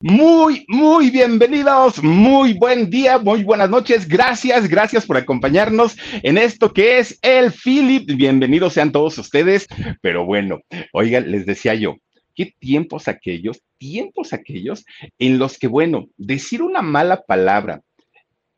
Muy, muy bienvenidos, muy buen día, muy buenas noches. Gracias, gracias por acompañarnos en esto que es el Philip. Bienvenidos sean todos ustedes. Pero bueno, oigan, les decía yo, qué tiempos aquellos, tiempos aquellos en los que, bueno, decir una mala palabra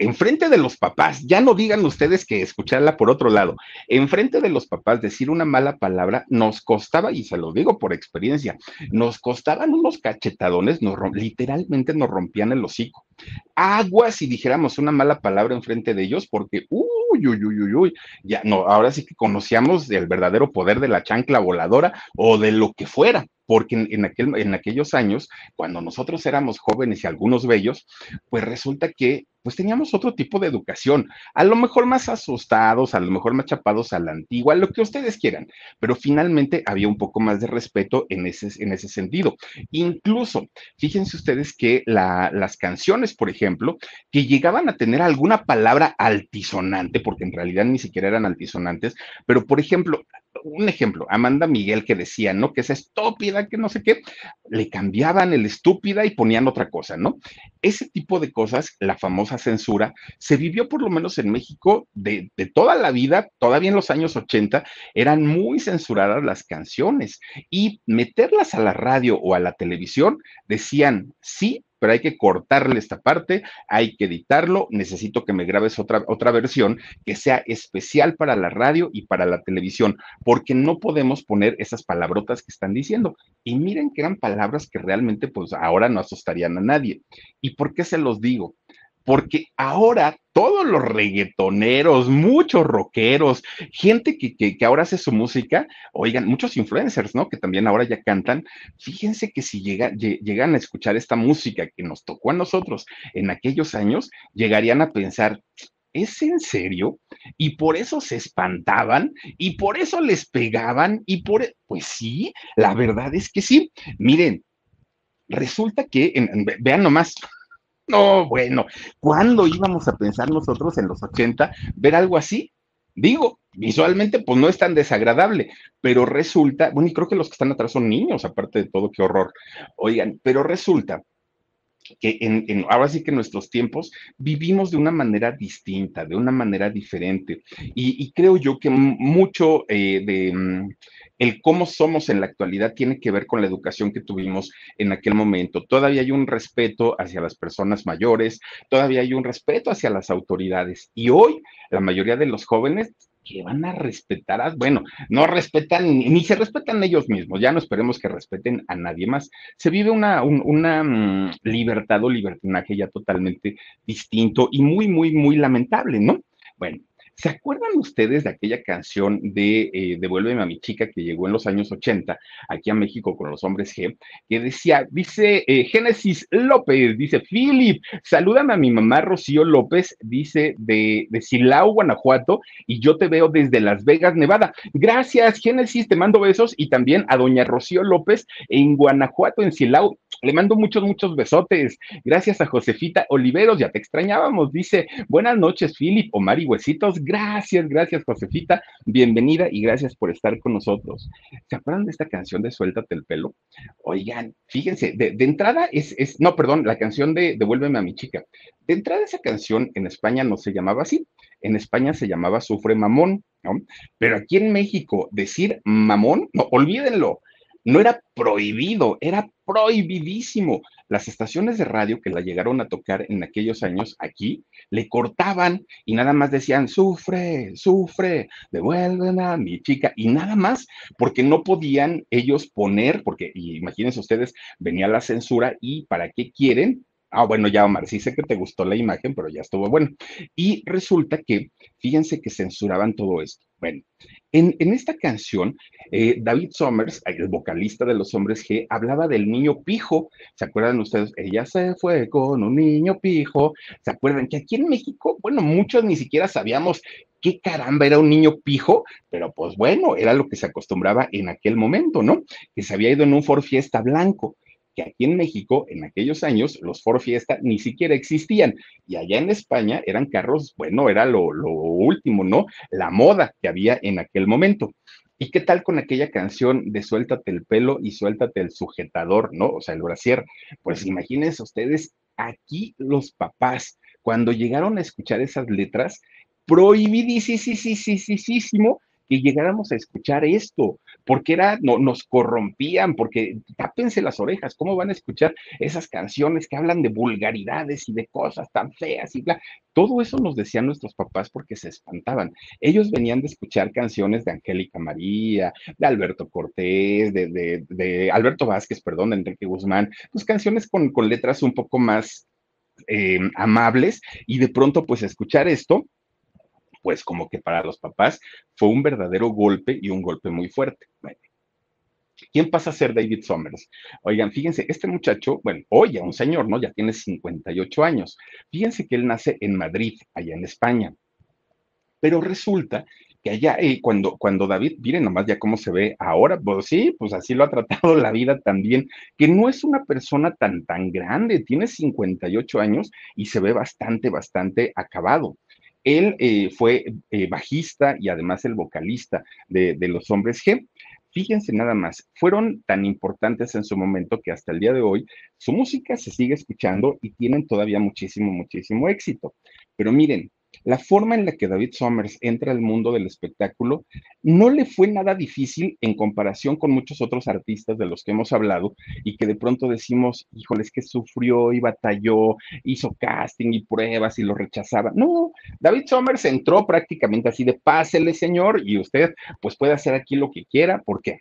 enfrente de los papás, ya no digan ustedes que escucharla por otro lado, enfrente de los papás decir una mala palabra nos costaba, y se lo digo por experiencia, nos costaban unos cachetadones, literalmente nos rompían el hocico. Agua si dijéramos una mala palabra enfrente de ellos, porque, uy, uy, uy, uy, uy, ya no, ahora sí que conocíamos el verdadero poder de la chancla voladora o de lo que fuera porque en, aquel, en aquellos años, cuando nosotros éramos jóvenes y algunos bellos, pues resulta que pues teníamos otro tipo de educación, a lo mejor más asustados, a lo mejor más chapados a la antigua, lo que ustedes quieran, pero finalmente había un poco más de respeto en ese, en ese sentido. Incluso, fíjense ustedes que las canciones, por ejemplo, que llegaban a tener alguna palabra altisonante, porque en realidad ni siquiera eran altisonantes, pero por ejemplo, un ejemplo, Amanda Miguel que decía, ¿no? Que es estúpida, que no sé qué, le cambiaban el estúpida y ponían otra cosa, ¿no? Ese tipo de cosas, la famosa censura, se vivió por lo menos en México de, de toda la vida, todavía en los años 80, eran muy censuradas las canciones y meterlas a la radio o a la televisión decían, sí, pero hay que cortarle esta parte, hay que editarlo, necesito que me grabes otra, otra versión que sea especial para la radio y para la televisión, porque no podemos poner esas palabrotas que están diciendo. Y miren que eran palabras que realmente pues ahora no asustarían a nadie. ¿Y por qué se los digo? Porque ahora todos los reggaetoneros, muchos rockeros, gente que, que, ahora hace su música, oigan, muchos influencers, ¿no? Que también ahora ya cantan, fíjense que si llegan a escuchar esta música que nos tocó a nosotros en aquellos años, llegarían a pensar, ¿es en serio? Y por eso se espantaban y por eso les pegaban y por, e-, pues sí, la verdad es que sí. Miren, resulta que, vean nomás, no, bueno, ¿cuándo íbamos a pensar nosotros en los 80 ver algo así? Digo, visualmente pues no es tan desagradable, pero resulta, bueno, y creo que los que están atrás son niños, aparte de todo, qué horror. Oigan, pero resulta que en, ahora sí que en nuestros tiempos vivimos de una manera distinta, de una manera diferente. Y, creo yo que mucho eh, de mm, el cómo somos en la actualidad tiene que ver con la educación que tuvimos en aquel momento. Todavía hay un respeto hacia las personas mayores, todavía hay un respeto hacia las autoridades. Y hoy la mayoría de los jóvenes que van a respetar, a, bueno, no respetan ni, se respetan ellos mismos, ya no esperemos que respeten a nadie más. Se vive una, mm, libertad o libertinaje ya totalmente distinto y muy, muy, muy lamentable, ¿no? Bueno, ¿Se acuerdan ustedes de aquella canción de eh, Devuélveme a mi chica que llegó en los años 80 aquí a México con los hombres G? Que decía, dice eh, Génesis López, dice Philip, salúdame a mi mamá Rocío López, dice de, de Silao, Guanajuato, y yo te veo desde Las Vegas, Nevada. Gracias, Génesis, te mando besos y también a doña Rocío López en Guanajuato, en Silao. Le mando muchos, muchos besotes. Gracias a Josefita Oliveros, ya te extrañábamos. Dice, buenas noches, Philip, Omar y Huesitos. Gracias, gracias, Josefita. Bienvenida y gracias por estar con nosotros. ¿Se acuerdan de esta canción de Suéltate el pelo? Oigan, fíjense, de, entrada es, es, no, perdón, la canción de Devuélveme a mi chica. De entrada esa canción en España no se llamaba así. En España se llamaba Sufre Mamón, ¿no? Pero aquí en México decir mamón, no, olvídenlo no era prohibido, era prohibidísimo. Las estaciones de radio que la llegaron a tocar en aquellos años aquí, le cortaban y nada más decían, sufre, sufre, devuélveme a mi chica, y nada más, porque no podían ellos poner, porque imagínense ustedes, venía la censura y ¿para qué quieren? Ah, bueno, ya Omar, sí sé que te gustó la imagen, pero ya estuvo bueno. Y resulta que, fíjense que censuraban todo esto. Bueno, en, esta canción, eh, David Summers, el vocalista de los hombres G, hablaba del niño pijo. ¿Se acuerdan ustedes? Ella se fue con un niño pijo. ¿Se acuerdan que aquí en México, bueno, muchos ni siquiera sabíamos qué caramba era un niño pijo, pero pues bueno, era lo que se acostumbraba en aquel momento, ¿no? Que se había ido en un Ford Fiesta blanco que aquí en México, en aquellos años, los Ford Fiesta ni siquiera existían. Y allá en España eran carros, bueno, era lo, último, ¿no? La moda que había en aquel momento. ¿Y qué tal con aquella canción de suéltate el pelo y suéltate el sujetador, ¿no? O sea, el brasier. Pues imagínense ustedes, aquí los papás, cuando llegaron a escuchar esas letras, prohibidísimo que llegáramos a escuchar esto, porque era, no, nos corrompían, porque tápense las orejas, ¿cómo van a escuchar esas canciones que hablan de vulgaridades y de cosas tan feas y bla? Todo eso nos decían nuestros papás porque se espantaban. Ellos venían de escuchar canciones de Angélica María, de Alberto Cortés, de, de, Alberto Vázquez, perdón, de Enrique Guzmán, pues canciones con, con letras un poco más eh, amables y de pronto pues escuchar esto pues como que para los papás fue un verdadero golpe y un golpe muy fuerte. ¿Quién pasa a ser David Summers? Oigan, fíjense, este muchacho, bueno, oye, un señor, ¿no? Ya tiene 58 años. Fíjense que él nace en Madrid, allá en España. Pero resulta que allá, eh, cuando, cuando David, miren nomás ya cómo se ve ahora, pues sí, pues así lo ha tratado la vida también, que no es una persona tan, tan grande, tiene 58 años y se ve bastante, bastante acabado. Él eh, fue eh, bajista y además el vocalista de, los Hombres G. Fíjense nada más, fueron tan importantes en su momento que hasta el día de hoy su música se sigue escuchando y tienen todavía muchísimo, muchísimo éxito. Pero miren, la forma en la que David Summers entra al mundo del espectáculo no le fue nada difícil en comparación con muchos otros artistas de los que hemos hablado y que de pronto decimos, híjoles, que sufrió y batalló, hizo casting y pruebas y lo rechazaba. No, David Summers entró prácticamente así de pásele, señor, y usted pues puede hacer aquí lo que quiera. ¿Por qué?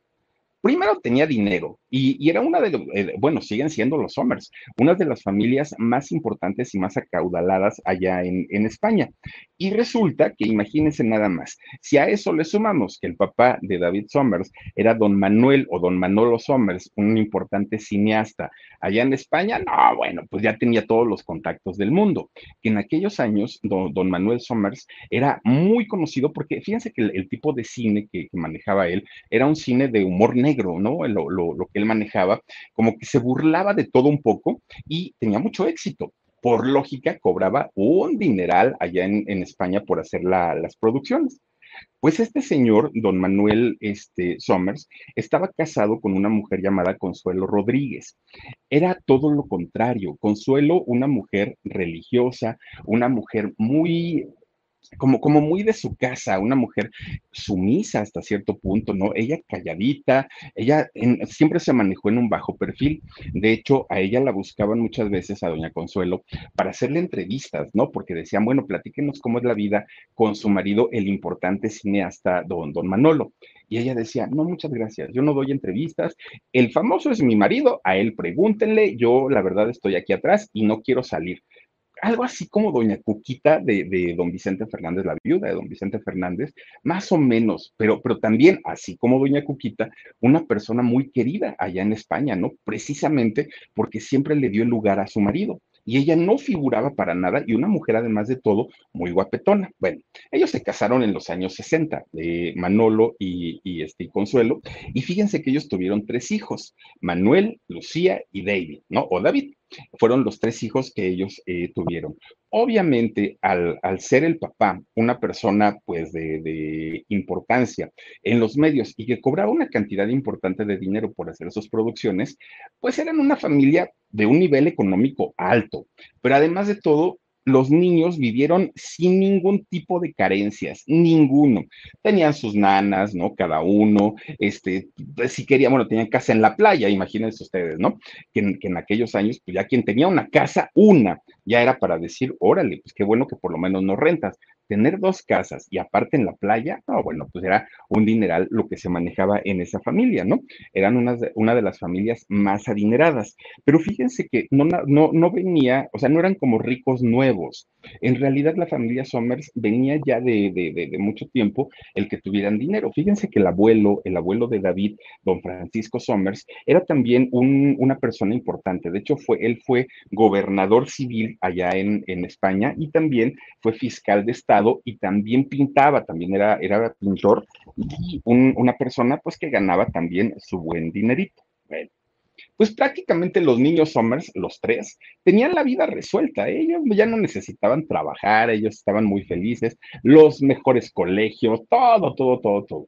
Primero tenía dinero y, era una de, los, eh, bueno, siguen siendo los Somers, una de las familias más importantes y más acaudaladas allá en, España. Y resulta que imagínense nada más, si a eso le sumamos que el papá de David Somers era don Manuel o don Manolo Somers, un importante cineasta allá en España, no, bueno, pues ya tenía todos los contactos del mundo. Que en aquellos años, don, don Manuel Somers era muy conocido porque fíjense que el, tipo de cine que, que manejaba él era un cine de humor negro negro, ¿no? Lo, que él manejaba, como que se burlaba de todo un poco y tenía mucho éxito. Por lógica, cobraba un dineral allá en, España por hacer las producciones. Pues este señor, don Manuel este, Somers, estaba casado con una mujer llamada Consuelo Rodríguez. Era todo lo contrario. Consuelo, una mujer religiosa, una mujer muy como, como muy de su casa, una mujer sumisa hasta cierto punto, ¿no? Ella calladita, ella siempre se manejó en un bajo perfil. De hecho, a ella la buscaban muchas veces a doña Consuelo para hacerle entrevistas, ¿no? Porque decían, bueno, platíquenos cómo es la vida con su marido, el importante cineasta don, don Manolo. Y ella decía, no, muchas gracias, yo no doy entrevistas, el famoso es mi marido, a él pregúntenle, yo la verdad estoy aquí atrás y no quiero salir algo así como Doña Cuquita de, don Vicente Fernández, la viuda de don Vicente Fernández, más o menos, pero, pero también, así como Doña Cuquita, una persona muy querida allá en España, ¿no? Precisamente porque siempre le dio el lugar a su marido y ella no figuraba para nada y una mujer además de todo muy guapetona. Bueno, ellos se casaron en los años 60, eh, Manolo y, y, este, Consuelo, y fíjense que ellos tuvieron tres hijos, Manuel, Lucía y David, ¿no? O David. Fueron los tres hijos que ellos eh, tuvieron. Obviamente, al, ser el papá una persona pues de, de, importancia en los medios y que cobraba una cantidad importante de dinero por hacer sus producciones, pues eran una familia de un nivel económico alto. Pero además de todo, los niños vivieron sin ningún tipo de carencias, ninguno. Tenían sus nanas, ¿no? Cada uno, este, si querían, bueno, tenían casa en la playa, imagínense ustedes, ¿no? Que en, que en, aquellos años, pues ya quien tenía una casa, una, ya era para decir, órale, pues qué bueno que por lo menos no rentas. Tener dos casas y aparte en la playa, no, bueno, pues era un dineral lo que se manejaba en esa familia, ¿no? Eran unas una de las familias más adineradas. Pero fíjense que no, no, no venía, o sea, no eran como ricos nuevos. En realidad la familia Somers venía ya de, de, mucho tiempo el que tuvieran dinero. Fíjense que el abuelo, el abuelo de David, don Francisco Somers, era también una persona importante. De hecho, fue, él fue gobernador civil allá en, en España y también fue fiscal de Estado y también pintaba, también era, era pintor y una persona pues que ganaba también su buen dinerito. pues prácticamente los niños Somers, los tres, tenían la vida resuelta. Ellos ya no necesitaban trabajar, ellos estaban muy felices, los mejores colegios, todo, todo, todo, todo.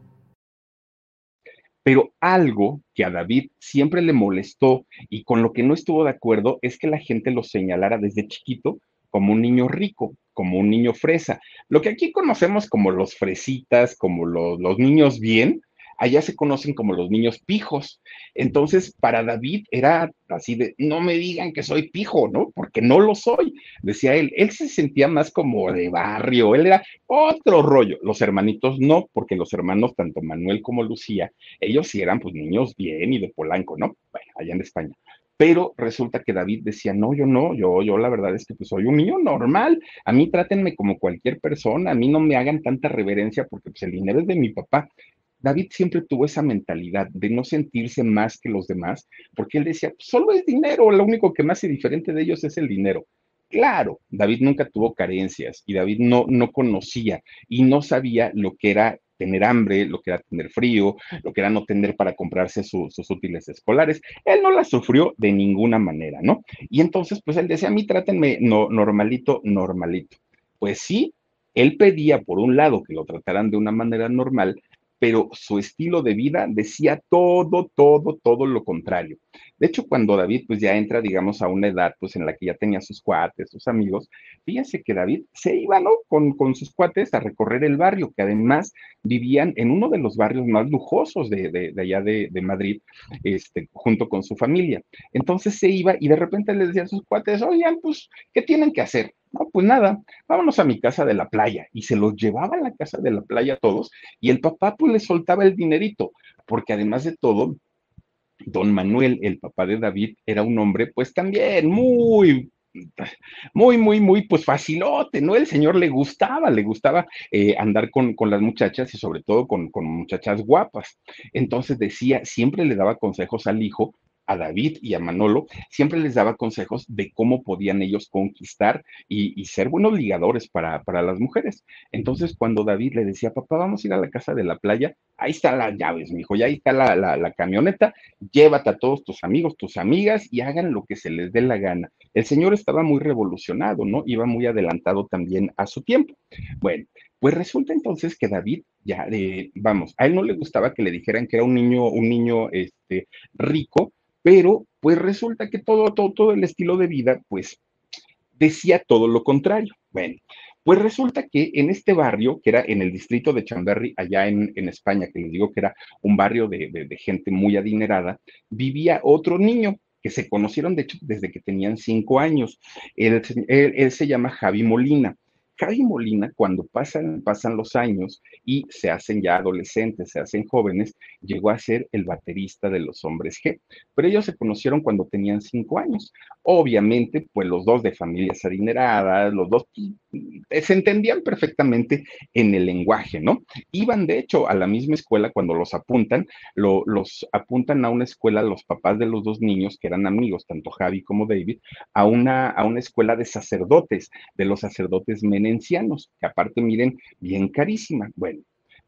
Pero algo que a David siempre le molestó y con lo que no estuvo de acuerdo es que la gente lo señalara desde chiquito como un niño rico, como un niño fresa. Lo que aquí conocemos como los fresitas, como los, niños bien, allá se conocen como los niños pijos. Entonces, para David era así de, no me digan que soy pijo, ¿no? Porque no lo soy, decía él. Él se sentía más como de barrio, él era otro rollo. Los hermanitos no, porque los hermanos, tanto Manuel como Lucía, ellos sí eran pues niños bien y de Polanco, ¿no? Bueno, allá en España pero resulta que David decía, no, yo no, yo, yo la verdad es que pues soy un niño normal, a mí trátenme como cualquier persona, a mí no me hagan tanta reverencia porque pues el dinero es de mi papá, David siempre tuvo esa mentalidad de no sentirse más que los demás, porque él decía, solo es dinero, lo único que me hace diferente de ellos es el dinero. Claro, David nunca tuvo carencias y David no, no conocía y no sabía lo que era tener hambre, lo que era tener frío, lo que era no tener para comprarse sus útiles escolares. Él no la sufrió de ninguna manera, ¿no? Y entonces, pues él decía, a mí trátenme no, normalito, normalito. Pues sí, él pedía, por un lado, que lo trataran de una manera normal, pero su estilo de vida decía todo, todo, todo lo contrario. De hecho, cuando David pues ya entra, digamos, a una edad pues en la que ya tenía sus cuates, sus amigos, fíjense que David se iba, ¿no? Con, con sus cuates a recorrer el barrio, que además vivían en uno de los barrios más lujosos de, de, allá de, de, Madrid, este, junto con su familia. Entonces se iba y de repente les decía a sus cuates, oigan, pues, ¿qué tienen que hacer? No, pues nada, vámonos a mi casa de la playa. Y se los llevaba a la casa de la playa todos y el papá pues le soltaba el dinerito, porque además de todo, don Manuel, el papá de David, era un hombre pues también muy muy, muy, muy, pues facilote, ¿no? El señor le gustaba, le gustaba eh, andar con, con, las muchachas y sobre todo con, con, muchachas guapas. Entonces decía, siempre le daba consejos al hijo a David y a Manolo, siempre les daba consejos de cómo podían ellos conquistar y, ser buenos ligadores para, para, las mujeres. Entonces, cuando David le decía, papá, vamos a ir a la casa de la playa, ahí están las llaves, mi hijo, ya ahí está la, la, camioneta, llévate a todos tus amigos, tus amigas y hagan lo que se les dé la gana. El señor estaba muy revolucionado, ¿no? Iba muy adelantado también a su tiempo. Bueno, pues resulta entonces que David, ya, eh, vamos, a él no le gustaba que le dijeran que era un niño, un niño este, rico, pero pues resulta que todo, todo, todo el estilo de vida, pues decía todo lo contrario. Bueno, pues resulta que en este barrio, que era en el distrito de Chamberry, allá en, España, que les digo que era un barrio de, gente muy adinerada, vivía otro niño que se conocieron, de hecho, desde que tenían cinco años. él se llama Javi Molina. Javi Molina, cuando pasan, pasan los años y se hacen ya adolescentes, se hacen jóvenes, llegó a ser el baterista de los hombres G. Pero ellos se conocieron cuando tenían cinco años. Obviamente, pues los dos de familias adineradas, los dos pues, se entendían perfectamente en el lenguaje, ¿no? Iban, de hecho, a la misma escuela cuando los apuntan, los apuntan a una escuela los papás de los dos niños, que eran amigos, tanto Javi como David, a una, a una escuela de sacerdotes, de los sacerdotes menencianos, que aparte, miren, bien carísima. Bueno,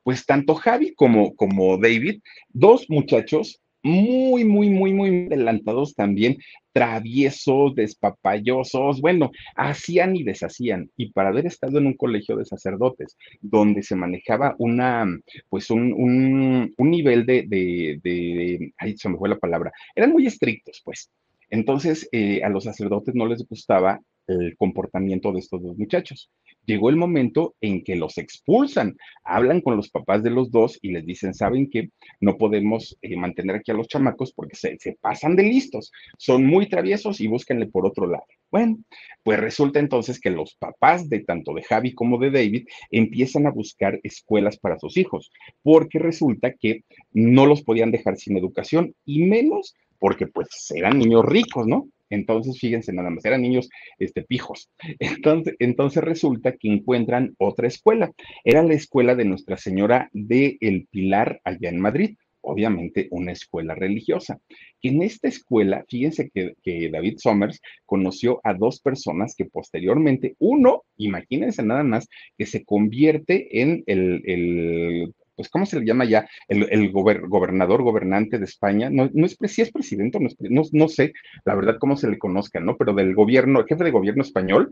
pues tanto Javi como, como David, dos muchachos muy, muy, muy, muy adelantados también, traviesos, despapayosos, bueno, hacían y deshacían. Y para haber estado en un colegio de sacerdotes, donde se manejaba una, pues un, un, un nivel de, de, de, ahí se me fue la palabra, eran muy estrictos, pues. Entonces, eh, a los sacerdotes no les gustaba el comportamiento de estos dos muchachos. Llegó el momento en que los expulsan, hablan con los papás de los dos y les dicen, ¿saben qué? No podemos eh, mantener aquí a los chamacos porque se, se, pasan de listos, son muy traviesos y búsquenle por otro lado. Bueno, pues resulta entonces que los papás de tanto de Javi como de David empiezan a buscar escuelas para sus hijos, porque resulta que no los podían dejar sin educación y menos porque pues eran niños ricos, ¿no? Entonces, fíjense nada más, eran niños este, pijos. Entonces, entonces resulta que encuentran otra escuela. Era la escuela de Nuestra Señora de El Pilar allá en Madrid obviamente una escuela religiosa. En esta escuela, fíjense que, que, David Somers conoció a dos personas que posteriormente, uno, imagínense nada más, que se convierte en el, el pues, ¿cómo se le llama ya? El, el gober, gobernador, gobernante de España, no, no es, si es presidente, no, es, no, no, sé la verdad cómo se le conozca, ¿no? Pero del gobierno, el jefe de gobierno español,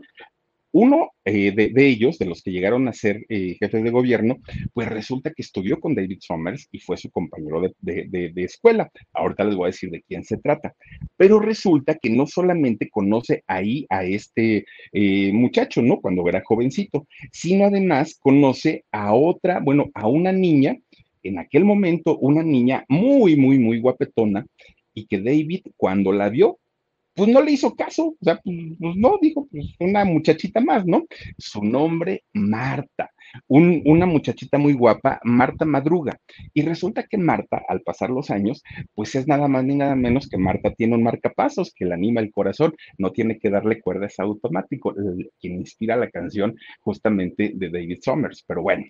uno eh, de, ellos, de los que llegaron a ser eh, jefes de gobierno, pues resulta que estudió con David Somers y fue su compañero de, escuela. Ahorita les voy a decir de quién se trata. Pero resulta que no solamente conoce ahí a este eh, muchacho, ¿no? Cuando era jovencito, sino además conoce a otra, bueno, a una niña, en aquel momento una niña muy, muy, muy guapetona, y que David cuando la vio, pues no le hizo caso, o sea, pues, pues, no, dijo, pues una muchachita más, ¿no? Su nombre, Marta, un, una muchachita muy guapa, Marta Madruga. Y resulta que Marta, al pasar los años, pues es nada más ni nada menos que Marta tiene un marcapasos que le anima el corazón, no tiene que darle cuerdas automático, quien inspira la canción justamente de David Summers, pero bueno.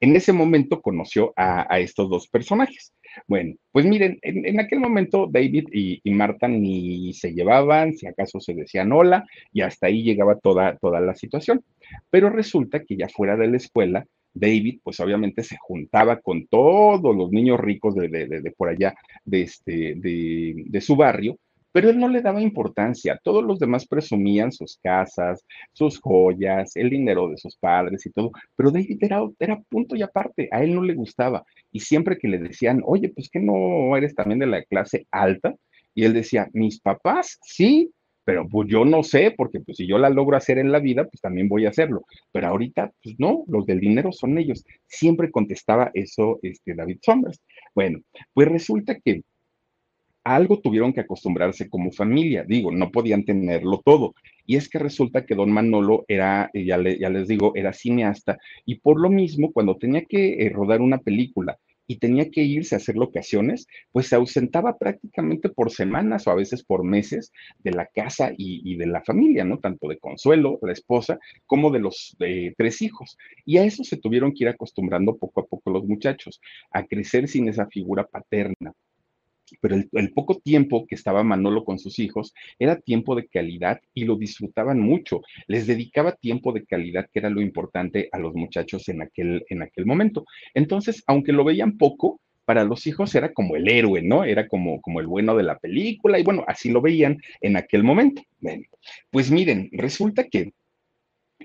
En ese momento conoció a estos dos personajes. Bueno, pues miren, en, aquel momento David y, y, Marta ni se llevaban, si acaso se decían hola, y hasta ahí llegaba toda, toda la situación. Pero resulta que ya fuera de la escuela, David, pues obviamente se juntaba con todos los niños ricos de, de, de, de por allá, de, este, de su barrio, pero él no le daba importancia. Todos los demás presumían sus casas, sus joyas, el dinero de sus padres y todo, pero David era, era punto y aparte, a él no le gustaba. Y siempre que le decían, oye, pues que no eres también de la clase alta, y él decía, mis papás, sí, pero pues yo no sé, porque pues si yo la logro hacer en la vida, pues también voy a hacerlo. Pero ahorita, pues no, los del dinero son ellos. Siempre contestaba eso este, David Sombras. Bueno, pues resulta que algo tuvieron que acostumbrarse como familia, digo, no podían tenerlo todo. Y es que resulta que don Manolo era, ya, le, ya les digo, era cineasta y por lo mismo, cuando tenía que eh, rodar una película y tenía que irse a hacer locaciones, pues se ausentaba prácticamente por semanas o a veces por meses de la casa y, de la familia, ¿no? Tanto de Consuelo, la esposa, como de los eh, tres hijos. Y a eso se tuvieron que ir acostumbrando poco a poco los muchachos, a crecer sin esa figura paterna pero el, poco tiempo que estaba Manolo con sus hijos era tiempo de calidad y lo disfrutaban mucho. Les dedicaba tiempo de calidad, que era lo importante a los muchachos en aquel, en aquel momento. Entonces, aunque lo veían poco, para los hijos era como el héroe, ¿no? Era como, como el bueno de la película y bueno, así lo veían en aquel momento. Bueno, pues miren, resulta que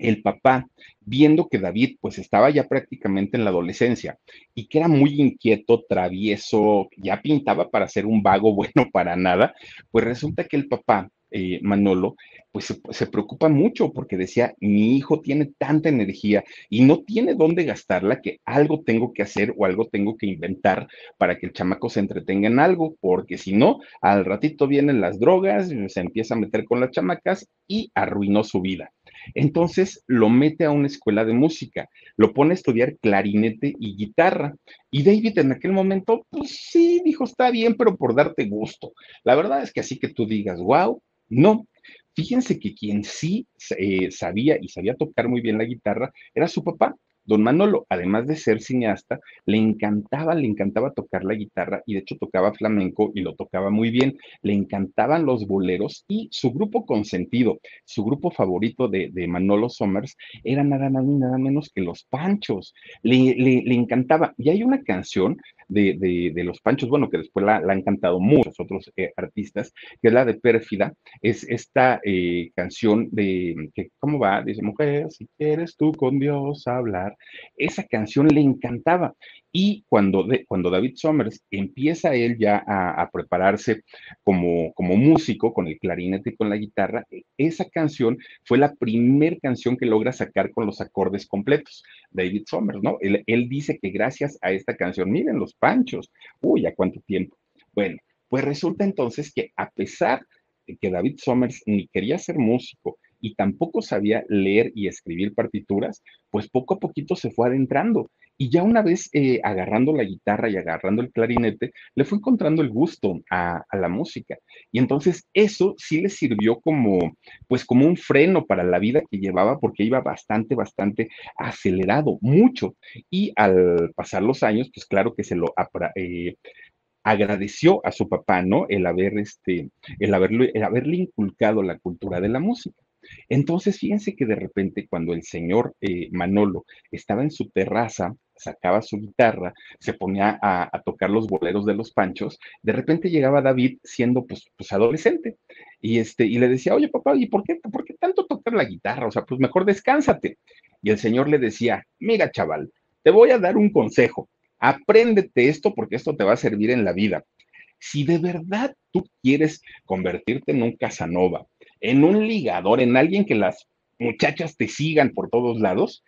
el papá, viendo que David pues estaba ya prácticamente en la adolescencia y que era muy inquieto, travieso, ya pintaba para ser un vago bueno para nada, pues resulta que el papá, eh, Manolo, pues se, se, preocupa mucho porque decía, mi hijo tiene tanta energía y no tiene dónde gastarla que algo tengo que hacer o algo tengo que inventar para que el chamaco se entretenga en algo, porque si no, al ratito vienen las drogas, se empieza a meter con las chamacas y arruinó su vida. Entonces lo mete a una escuela de música, lo pone a estudiar clarinete y guitarra. Y David en aquel momento, pues sí, dijo, está bien, pero por darte gusto. La verdad es que así que tú digas, wow, no. Fíjense que quien sí eh, sabía y sabía tocar muy bien la guitarra era su papá. Don Manolo, además de ser cineasta, le encantaba, le encantaba tocar la guitarra y de hecho tocaba flamenco y lo tocaba muy bien. Le encantaban los boleros y su grupo consentido, su grupo favorito de, de Manolo Somers era nada más ni nada menos que Los Panchos. Le, le, le, encantaba. Y hay una canción de, los Panchos, bueno, que después la, han cantado muchos otros eh, artistas, que es la de Pérfida, es esta eh, canción de, que, ¿cómo va? Dice, mujer, si quieres tú con Dios hablar. Esa canción le encantaba. Y cuando, cuando David Summers empieza él ya a, prepararse como, como músico con el clarinete y con la guitarra, e, esa canción fue la primera canción que logra sacar con los acordes completos. David Summers, ¿no? Él, él dice que gracias a esta canción, miren los panchos, uy, ¿a cuánto tiempo? Bueno, pues resulta entonces que a pesar de que David Summers ni quería ser músico, y tampoco sabía leer y escribir partituras, pues poco a poquito se fue adentrando. Y ya una vez eh, agarrando la guitarra y agarrando el clarinete, le fue encontrando el gusto a, la música. Y entonces eso sí le sirvió como, pues como un freno para la vida que llevaba, porque iba bastante, bastante acelerado, mucho. Y al pasar los años, pues claro que se lo eh, agradeció a su papá, ¿no? El haber, este, el haberle, el haberle inculcado la cultura de la música. Entonces, fíjense que de repente cuando el señor eh, Manolo estaba en su terraza, sacaba su guitarra, se ponía a, tocar los boleros de los panchos, de repente llegaba David siendo pues, pues, adolescente y, este, y le decía, oye papá, ¿y por qué, por qué tanto tocar la guitarra? O sea, pues mejor descánsate. Y el señor le decía, mira chaval, te voy a dar un consejo, apréndete esto porque esto te va a servir en la vida. Si de verdad tú quieres convertirte en un Casanova, en un ligador, en alguien que las muchachas te sigan por todos lados,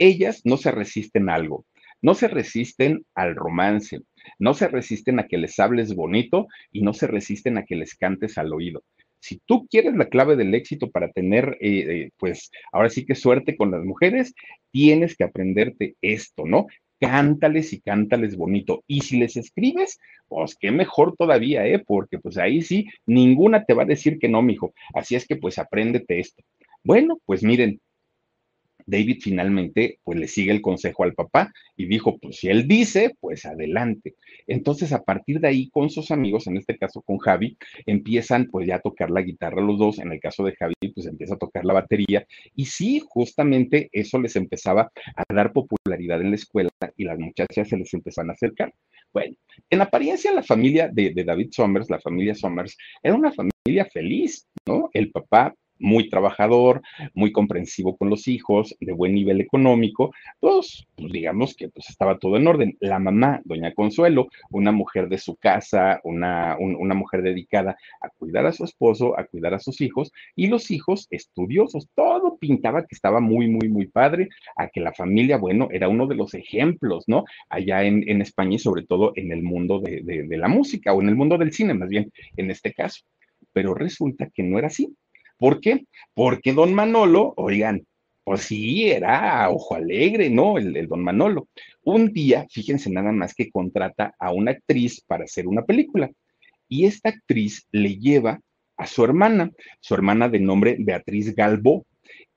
ellas no se resisten a algo, no se resisten al romance, no se resisten a que les hables bonito y no se resisten a que les cantes al oído. Si tú quieres la clave del éxito para tener, eh, eh, pues ahora sí que suerte con las mujeres, tienes que aprenderte esto, ¿no? Cántales y cántales bonito. Y si les escribes, pues qué mejor todavía, ¿eh? Porque pues ahí sí, ninguna te va a decir que no, mijo. Así es que pues apréndete esto. Bueno, pues miren, David finalmente pues le sigue el consejo al papá y dijo, pues si él dice, pues adelante. Entonces a partir de ahí con sus amigos, en este caso con Javi, empiezan pues ya a tocar la guitarra los dos, en el caso de Javi pues empieza a tocar la batería y sí, justamente eso les empezaba a dar popularidad en la escuela y las muchachas se les empezaban a acercar. Bueno, en apariencia la familia de, de David Somers, la familia Somers, era una familia feliz, ¿no? El papá muy trabajador, muy comprensivo con los hijos, de buen nivel económico, todos, pues digamos que pues estaba todo en orden. La mamá, doña Consuelo, una mujer de su casa, una, una mujer dedicada a cuidar a su esposo, a cuidar a sus hijos, y los hijos estudiosos, todo pintaba que estaba muy, muy, muy padre, a que la familia, bueno, era uno de los ejemplos, ¿no? Allá en, España y sobre todo en el mundo de, de la música o en el mundo del cine, más bien, en este caso. Pero resulta que no era así ¿Por qué? Porque don Manolo, oigan, pues sí, era ojo alegre, ¿no? El, don Manolo. Un día, fíjense nada más que contrata a una actriz para hacer una película. Y esta actriz le lleva a su hermana, su hermana de nombre Beatriz Galbo,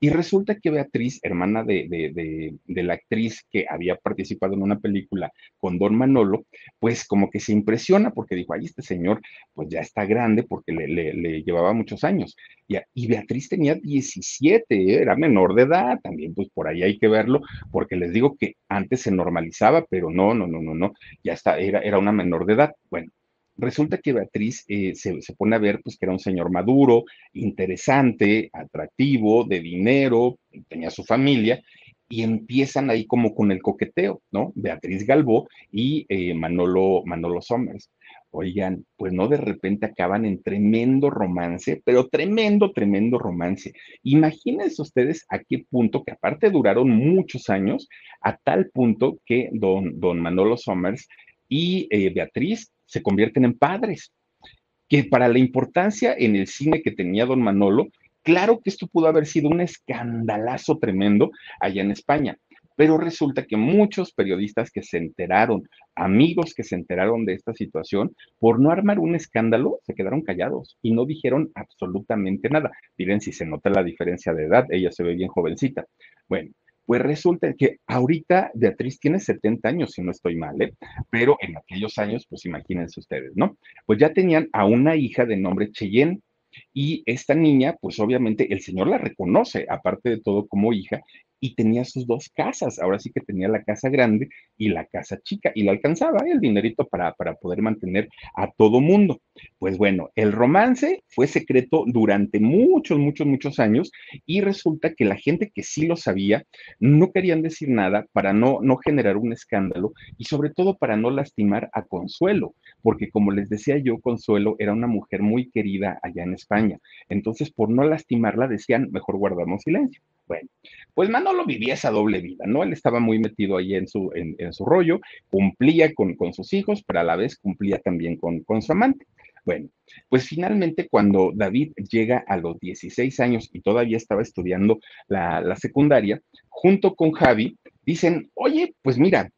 y resulta que Beatriz, hermana de, la actriz que había participado en una película con Don Manolo, pues como que se impresiona porque dijo, ay, este señor pues ya está grande porque le, llevaba muchos años. Y, y Beatriz tenía 17, era menor de edad, también pues por ahí hay que verlo, porque les digo que antes se normalizaba, pero no, no, no, no, no, ya está, era, era una menor de edad. Bueno, resulta que Beatriz eh, se, pone a ver pues que era un señor maduro, interesante, atractivo, de dinero, tenía su familia, y empiezan ahí como con el coqueteo, ¿no? Beatriz Galbó y eh, Manolo, Manolo Somers. Oigan, pues no de repente acaban en tremendo romance, pero tremendo, tremendo romance. Imagínense ustedes a qué punto, que aparte duraron muchos años, a tal punto que don, don Manolo Somers y eh, Beatriz se convierten en padres. Que para la importancia en el cine que tenía don Manolo, claro que esto pudo haber sido un escandalazo tremendo allá en España. Pero resulta que muchos periodistas que se enteraron, amigos que se enteraron de esta situación, por no armar un escándalo, se quedaron callados y no dijeron absolutamente nada. Miren si se nota la diferencia de edad, ella se ve bien jovencita. Bueno, pues resulta que ahorita Beatriz tiene 70 años, si no estoy mal, ¿eh? pero en aquellos años, pues imagínense ustedes, ¿no? Pues ya tenían a una hija de nombre Cheyenne. Y esta niña, pues obviamente el señor la reconoce, aparte de todo como hija, y tenía sus dos casas. Ahora sí que tenía la casa grande y la casa chica y le alcanzaba el dinerito para, para poder mantener a todo mundo. Pues bueno, el romance fue secreto durante muchos, muchos, muchos años y resulta que la gente que sí lo sabía no querían decir nada para no, no generar un escándalo y sobre todo para no lastimar a Consuelo, porque como les decía yo, Consuelo era una mujer muy querida allá en España. Entonces, por no lastimarla, decían, mejor guardamos silencio. Bueno, pues Manolo vivía esa doble vida, ¿no? Él estaba muy metido ahí en su, en, su rollo, cumplía con, con, sus hijos, pero a la vez cumplía también con, con su amante. Bueno, pues finalmente cuando David llega a los 16 años y todavía estaba estudiando la, la secundaria, junto con Javi, dicen, oye, pues mira,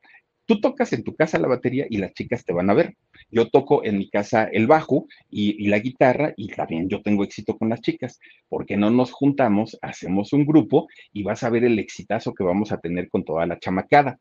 Tú tocas en tu casa la batería y las chicas te van a ver. Yo toco en mi casa el bajo y, la guitarra y también yo tengo éxito con las chicas. porque no nos juntamos, hacemos un grupo y vas a ver el exitazo que vamos a tener con toda la chamacada?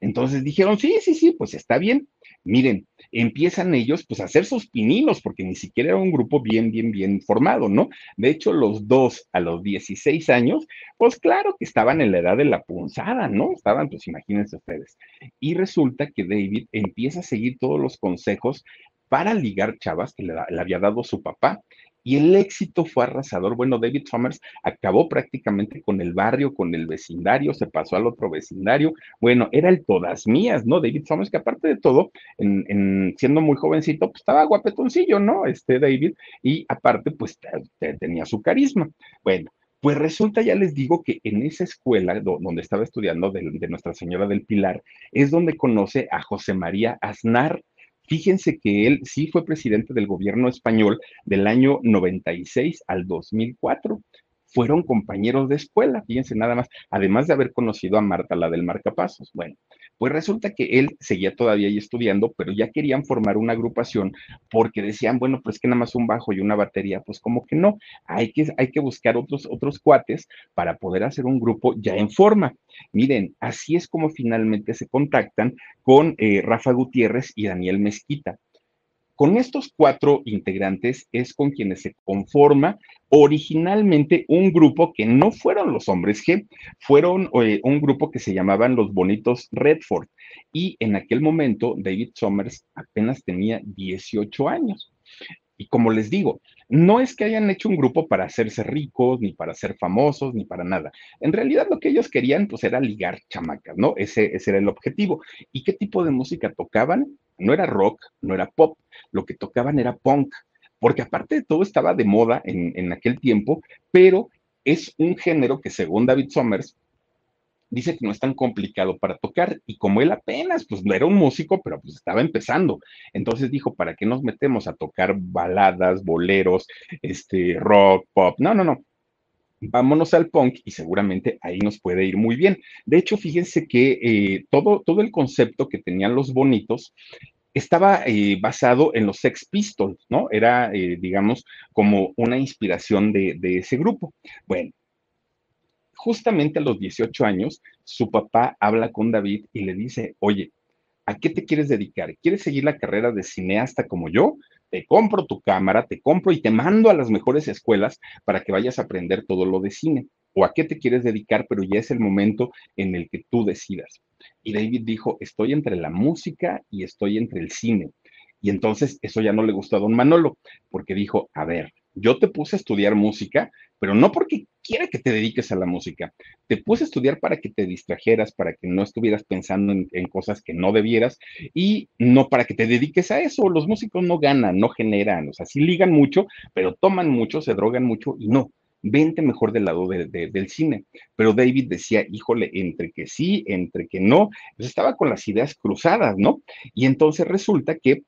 Entonces dijeron, sí, sí, sí, pues está bien. Miren, empiezan ellos pues a hacer sus pininos, porque ni siquiera era un grupo bien, bien, bien formado, ¿no? De hecho, los dos a los 16 años, pues claro que estaban en la edad de la punzada, ¿no? Estaban, pues imagínense ustedes. Y resulta que David empieza a seguir todos los consejos para ligar chavas que le, le había dado su papá y el éxito fue arrasador. Bueno, David Summers acabó prácticamente con el barrio, con el vecindario, se pasó al otro vecindario. Bueno, era el todas mías, ¿no? David Summers, que aparte de todo, en, siendo muy jovencito, pues estaba guapetoncillo, ¿no? Este David, y aparte, pues tenía su carisma. Bueno. Pues resulta, ya les digo que en esa escuela donde estaba estudiando de, de Nuestra Señora del Pilar, es donde conoce a José María Aznar, Fíjense que él sí fue presidente del gobierno español del año 96 al 2004 fueron compañeros de escuela, fíjense nada más, además de haber conocido a Marta, la del marcapasos. Bueno, pues resulta que él seguía todavía ahí estudiando, pero ya querían formar una agrupación porque decían, bueno, pues que nada más un bajo y una batería, pues como que no, hay que, hay que buscar otros, otros cuates para poder hacer un grupo ya en forma. Miren, así es como finalmente se contactan con eh, Rafa Gutiérrez y Daniel Mezquita. Con estos cuatro integrantes es con quienes se conforma originalmente un grupo que no fueron los hombres G, fueron eh, un grupo que se llamaban los Bonitos Redford. Y en aquel momento David Summers apenas tenía 18 años. Y como les digo, no es que hayan hecho un grupo para hacerse ricos, ni para ser famosos, ni para nada. En realidad lo que ellos querían, pues, era ligar chamacas, ¿no? Ese, ese era el objetivo. ¿Y qué tipo de música tocaban? No era rock, no era pop, lo que tocaban era punk, porque aparte de todo estaba de moda en, aquel tiempo, pero es un género que según David Summers dice que no es tan complicado para tocar y como él apenas, pues no era un músico, pero pues estaba empezando. Entonces dijo, ¿para qué nos metemos a tocar baladas, boleros, este, rock, pop? No, no, no. Vámonos al punk y seguramente ahí nos puede ir muy bien. De hecho, fíjense que eh, todo, todo el concepto que tenían los bonitos estaba eh, basado en los Sex Pistols, ¿no? Era, eh, digamos, como una inspiración de, de, ese grupo. Bueno, justamente a los 18 años, su papá habla con David y le dice, oye, ¿a qué te quieres dedicar? ¿Quieres seguir la carrera de cineasta como yo? Te compro tu cámara, te compro y te mando a las mejores escuelas para que vayas a aprender todo lo de cine. ¿O a qué te quieres dedicar? Pero ya es el momento en el que tú decidas. Y David dijo, estoy entre la música y estoy entre el cine. Y entonces eso ya no le gustó a don Manolo, porque dijo, a ver, yo te puse a estudiar música, pero no porque quiera que te dediques a la música. Te puse a estudiar para que te distrajeras, para que no estuvieras pensando en, cosas que no debieras y no para que te dediques a eso. Los músicos no ganan, no generan, o sea, sí ligan mucho, pero toman mucho, se drogan mucho y no vente mejor del lado del cine. Pero David decía, híjole, entre que sí, entre que no, pues estaba con las ideas cruzadas, ¿no? Y entonces resulta que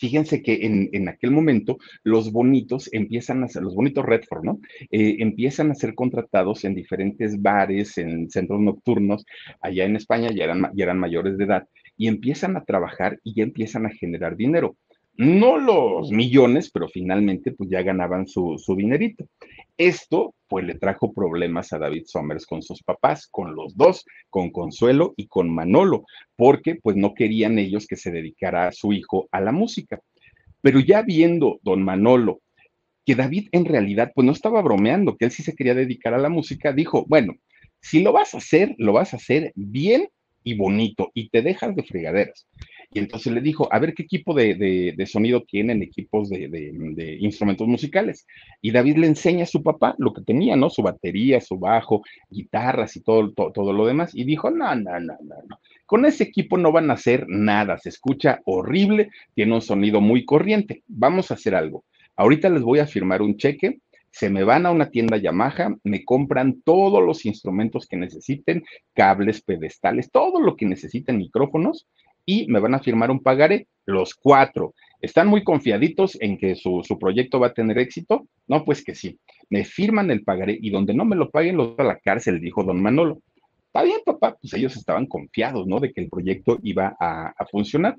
Fíjense que en, aquel momento los bonitos empiezan a ser, los bonitos Redford, ¿no? Eh, empiezan a ser contratados en diferentes bares, en centros nocturnos, allá en España ya eran, ya eran mayores de edad, y empiezan a trabajar y ya empiezan a generar dinero no los millones, pero finalmente pues ya ganaban su, su, dinerito. Esto pues le trajo problemas a David Somers con sus papás, con los dos, con Consuelo y con Manolo, porque pues no querían ellos que se dedicara a su hijo a la música. Pero ya viendo don Manolo que David en realidad pues no estaba bromeando, que él sí se quería dedicar a la música, dijo, bueno, si lo vas a hacer, lo vas a hacer bien y bonito y te dejas de fregaderas. Y entonces le dijo, a ver qué equipo de, sonido tienen equipos de, instrumentos musicales. Y David le enseña a su papá lo que tenía, ¿no? Su batería, su bajo, guitarras y todo, todo, todo lo demás. Y dijo, no, no, no, no, no. Con ese equipo no van a hacer nada. Se escucha horrible, tiene un sonido muy corriente. Vamos a hacer algo. Ahorita les voy a firmar un cheque se me van a una tienda Yamaha, me compran todos los instrumentos que necesiten, cables, pedestales, todo lo que necesiten, micrófonos, y me van a firmar un pagaré, los cuatro. ¿Están muy confiaditos en que su, proyecto va a tener éxito? No, pues que sí. Me firman el pagaré y donde no me lo paguen, los a la cárcel, dijo don Manolo. Está bien, papá, pues ellos estaban confiados, ¿no? De que el proyecto iba a, funcionar.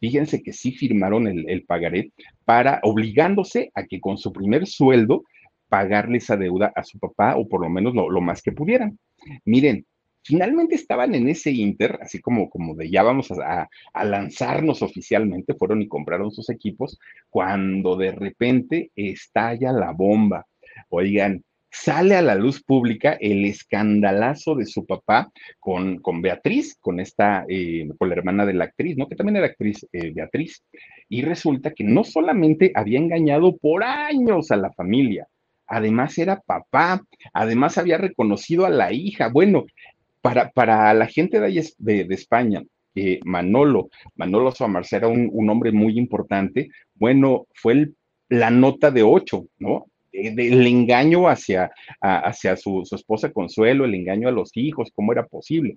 Fíjense que sí firmaron el, pagaré para obligándose a que con su primer sueldo pagarle esa deuda a su papá o por lo menos lo más que pudieran. Miren, finalmente estaban en ese inter, así como, como de ya vamos a, lanzarnos oficialmente, fueron y compraron sus equipos, cuando de repente estalla la bomba. Oigan, sale a la luz pública el escandalazo de su papá con, con Beatriz, con esta, eh, con la hermana de la actriz, ¿no? Que también era actriz eh, Beatriz. Y resulta que no solamente había engañado por años a la familia, además era papá, además había reconocido a la hija. Bueno, para, la gente de, de, España, que Manolo, Manolo Suárez era un, hombre muy importante, bueno, fue la nota de ocho, ¿no? del engaño hacia, hacia su, su, esposa Consuelo, el engaño a los hijos, cómo era posible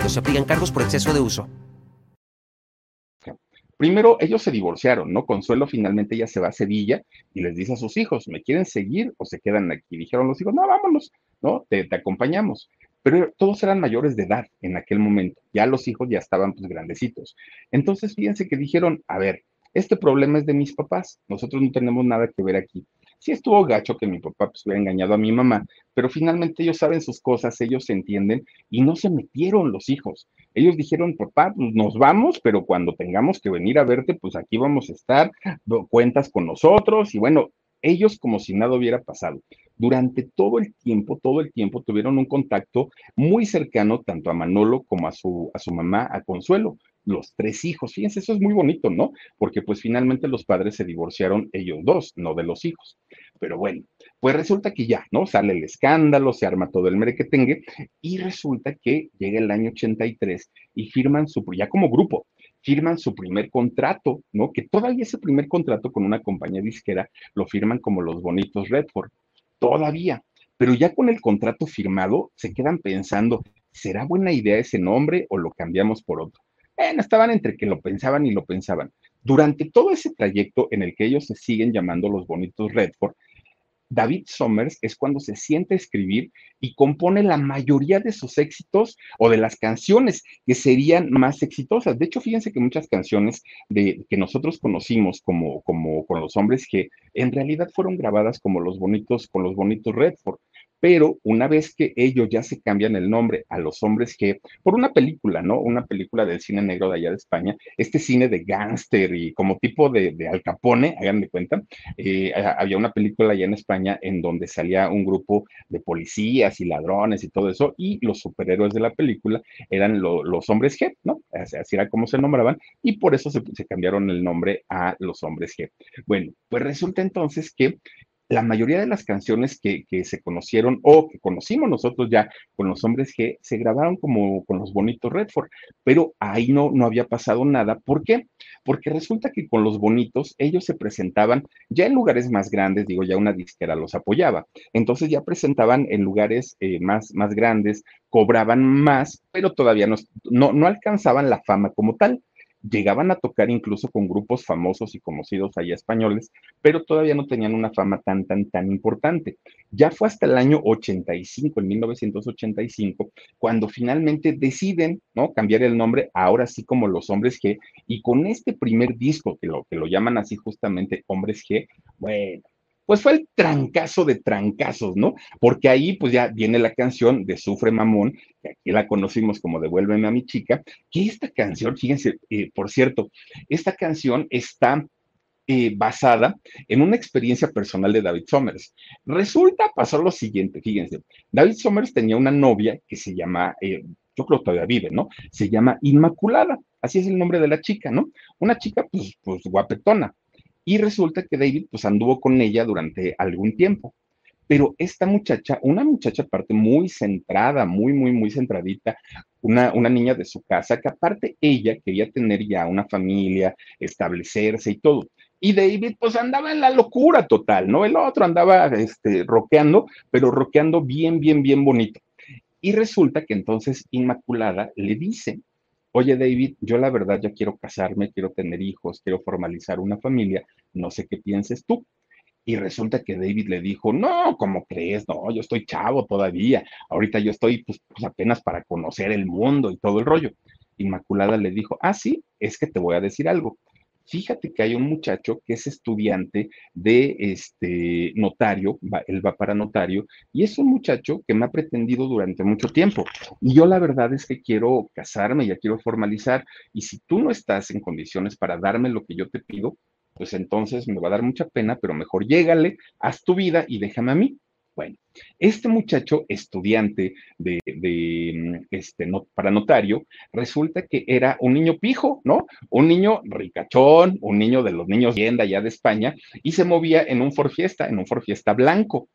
se aplican cargos por exceso de uso. Primero, ellos se divorciaron, ¿no? Consuelo finalmente ya se va a Sevilla y les dice a sus hijos, ¿me quieren seguir o se quedan aquí? Dijeron los hijos, no, vámonos, ¿no? Te, acompañamos. Pero todos eran mayores de edad en aquel momento, ya los hijos ya estaban pues grandecitos. Entonces, fíjense que dijeron, a ver, este problema es de mis papás, nosotros no tenemos nada que ver aquí sí estuvo gacho que mi papá pues, hubiera engañado a mi mamá, pero finalmente ellos saben sus cosas, ellos se entienden y no se metieron los hijos. Ellos dijeron, papá, pues nos vamos, pero cuando tengamos que venir a verte, pues aquí vamos a estar, cuentas con nosotros y bueno, ellos como si nada hubiera pasado. Durante todo el tiempo, todo el tiempo tuvieron un contacto muy cercano tanto a Manolo como a su, a su mamá, a Consuelo los tres hijos. Fíjense, eso es muy bonito, ¿no? Porque pues finalmente los padres se divorciaron ellos dos, no de los hijos. Pero bueno, pues resulta que ya, ¿no? Sale el escándalo, se arma todo el merequetengue y resulta que llega el año 83 y firman su, ya como grupo, firman su primer contrato, ¿no? Que todavía ese primer contrato con una compañía disquera lo firman como los bonitos Redford, todavía. Pero ya con el contrato firmado, se quedan pensando, ¿será buena idea ese nombre o lo cambiamos por otro? Bueno, estaban entre que lo pensaban y lo pensaban. Durante todo ese trayecto en el que ellos se siguen llamando los bonitos Redford, David Somers es cuando se siente a escribir y compone la mayoría de sus éxitos o de las canciones que serían más exitosas. De hecho, fíjense que muchas canciones de, que nosotros conocimos como, como con los hombres que en realidad fueron grabadas como los bonitos, con los bonitos Redford Pero una vez que ellos ya se cambian el nombre a los hombres G, por una película, ¿no? Una película del cine negro de allá de España, este cine de gángster y como tipo de, de Al Capone, hagan cuenta, eh, había una película allá en España en donde salía un grupo de policías y ladrones y todo eso, y los superhéroes de la película eran los hombres G, ¿no? Así, era como se nombraban, y por eso se, se cambiaron el nombre a los hombres G. Bueno, pues resulta entonces que la mayoría de las canciones que, se conocieron o que conocimos nosotros ya con los hombres G se grabaron como con los bonitos Redford, pero ahí no, no había pasado nada. ¿Por qué? Porque resulta que con los bonitos ellos se presentaban ya en lugares más grandes, digo, ya una disquera los apoyaba. Entonces ya presentaban en lugares eh, más, más grandes, cobraban más, pero todavía no, no, no alcanzaban la fama como tal llegaban a tocar incluso con grupos famosos y conocidos allá españoles, pero todavía no tenían una fama tan, tan, tan importante. Ya fue hasta el año 85, en 1985, cuando finalmente deciden, ¿no? Cambiar el nombre, ahora sí como Los Hombres G, y con este primer disco, que lo, que lo llaman así justamente Hombres G, bueno, pues fue el trancazo de trancazos, ¿no? Porque ahí pues ya viene la canción de Sufre Mamón, que aquí la conocimos como Devuélveme a mi chica, que esta canción, fíjense, eh, por cierto, esta canción está eh, basada en una experiencia personal de David Somers. Resulta pasar lo siguiente, fíjense, David Somers tenía una novia que se llama, eh, yo creo que todavía vive, ¿no? Se llama Inmaculada, así es el nombre de la chica, ¿no? Una chica pues, pues guapetona y resulta que David pues anduvo con ella durante algún tiempo. Pero esta muchacha, una muchacha aparte muy centrada, muy, muy, muy centradita, una, una niña de su casa, que aparte ella quería tener ya una familia, establecerse y todo. Y David, pues andaba en la locura total, ¿no? El otro andaba, este, roqueando, pero roqueando bien, bien, bien bonito. Y resulta que entonces Inmaculada le dice, oye David, yo la verdad ya quiero casarme, quiero tener hijos, quiero formalizar una familia, no sé qué pienses tú. Y resulta que David le dijo, no, ¿cómo crees? No, yo estoy chavo todavía, ahorita yo estoy pues, pues apenas para conocer el mundo y todo el rollo. Inmaculada le dijo, ah, sí, es que te voy a decir algo. Fíjate que hay un muchacho que es estudiante de este notario, él va para notario, y es un muchacho que me ha pretendido durante mucho tiempo. Y yo la verdad es que quiero casarme, ya quiero formalizar, y si tú no estás en condiciones para darme lo que yo te pido, pues entonces me va a dar mucha pena, pero mejor llégale, haz tu vida y déjame a mí. Bueno, este muchacho estudiante de, mm, este, no, para notario, resulta que era un niño pijo, ¿no? Un niño ricachón, un niño de los niños tienda allá de España, y se movía en un Fiesta, en un Fiesta blanco.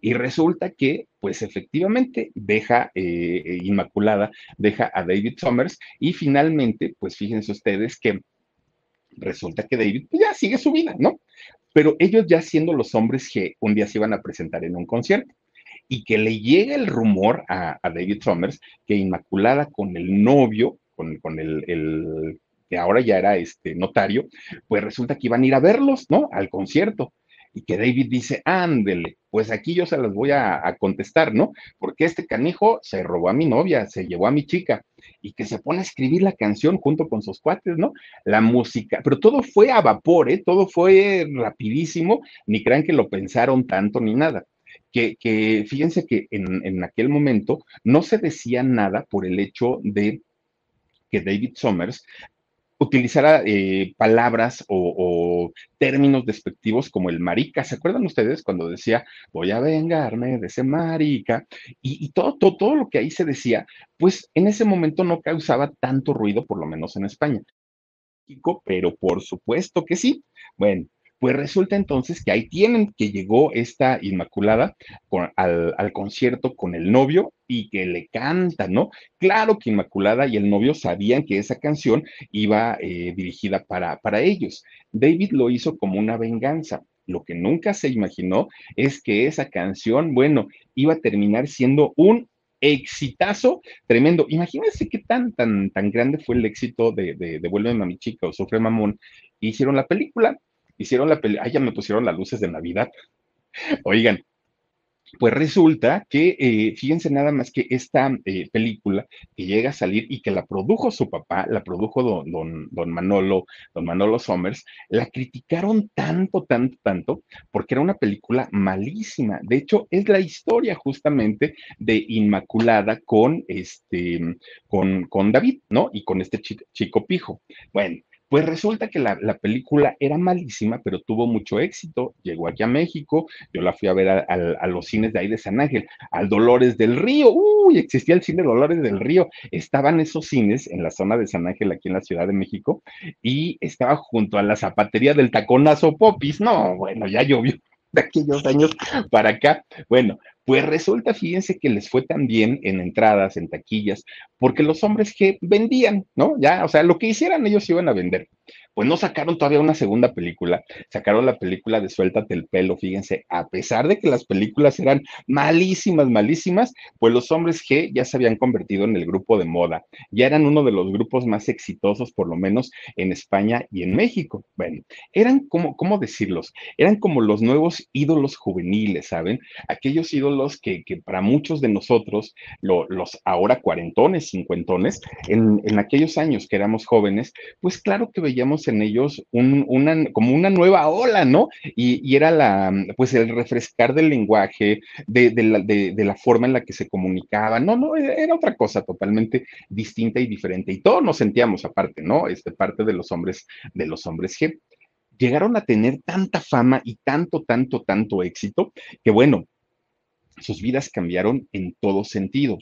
Y resulta que, pues efectivamente, deja eh, Inmaculada, deja a David Summers, y finalmente, pues fíjense ustedes que resulta que David pues, ya sigue su vida, ¿no? Pero ellos ya siendo los hombres que un día se iban a presentar en un concierto y que le llega el rumor a, David Summers que Inmaculada con el novio, con, con el, que ahora ya era este notario, pues resulta que iban a ir a verlos, ¿no? Al concierto y que David dice, ándele, pues aquí yo se las voy a, contestar, ¿no? Porque este canijo se robó a mi novia, se llevó a mi chica y que se pone a escribir la canción junto con sus cuates, ¿no? La música, pero todo fue a vapor, ¿eh? Todo fue rapidísimo, ni crean que lo pensaron tanto ni nada. Que, que fíjense que en, en aquel momento no se decía nada por el hecho de que David Summers utilizara eh, palabras o, términos despectivos como el marica. ¿Se acuerdan ustedes cuando decía voy a vengarme de ese marica? Y, todo, todo, todo lo que ahí se decía, pues en ese momento no causaba tanto ruido, por lo menos en España. Pero por supuesto que sí. Bueno, pues resulta entonces que ahí tienen que llegó esta Inmaculada al, concierto con el novio y que le canta, ¿no? Claro que Inmaculada y el novio sabían que esa canción iba eh, dirigida para, para ellos. David lo hizo como una venganza. Lo que nunca se imaginó es que esa canción, bueno, iba a terminar siendo un exitazo tremendo. Imagínense qué tan, tan, tan grande fue el éxito de, de, de a mi chica o Sufre Mamón. Hicieron la película hicieron la película, ah, ya me pusieron las luces de Navidad. Oigan, Pues resulta que, eh, fíjense nada más que esta eh, película que llega a salir y que la produjo su papá, la produjo don, don, Manolo, don Manolo Somers, la criticaron tanto, tanto, tanto, porque era una película malísima. De hecho, es la historia justamente de Inmaculada con este, con, con David, ¿no? Y con este chico, chico pijo. Bueno, pues resulta que la, película era malísima, pero tuvo mucho éxito. Llegó aquí a México, yo la fui a ver a, los cines de ahí de San Ángel, al Dolores del Río. Uy, existía el cine Dolores del Río. Estaban esos cines en la zona de San Ángel, aquí en la Ciudad de México, y estaba junto a la zapatería del taconazo Popis. No, bueno, ya llovió de aquellos años para acá. Bueno, pues resulta, fíjense que les fue tan bien en entradas, en taquillas, porque los hombres que vendían, ¿no? Ya, o sea, lo que hicieran ellos iban a vender pues no sacaron todavía una segunda película, sacaron la película de Suéltate el pelo, fíjense, a pesar de que las películas eran malísimas, malísimas, pues los hombres G ya se habían convertido en el grupo de moda, ya eran uno de los grupos más exitosos, por lo menos en España y en México. Bueno, eran como, ¿cómo decirlos? Eran como los nuevos ídolos juveniles, ¿saben? Aquellos ídolos que, para muchos de nosotros, los ahora cuarentones, cincuentones, en, en aquellos años que éramos jóvenes, pues claro que veíamos en ellos una, como una nueva ola, ¿no? Y, era la, pues el refrescar del lenguaje, de, la, forma en la que se comunicaban, no, no, era otra cosa totalmente distinta y diferente. Y todos nos sentíamos aparte, ¿no? Este, parte de los hombres, de los hombres G llegaron a tener tanta fama y tanto, tanto, tanto éxito, que bueno, sus vidas cambiaron en todo sentido.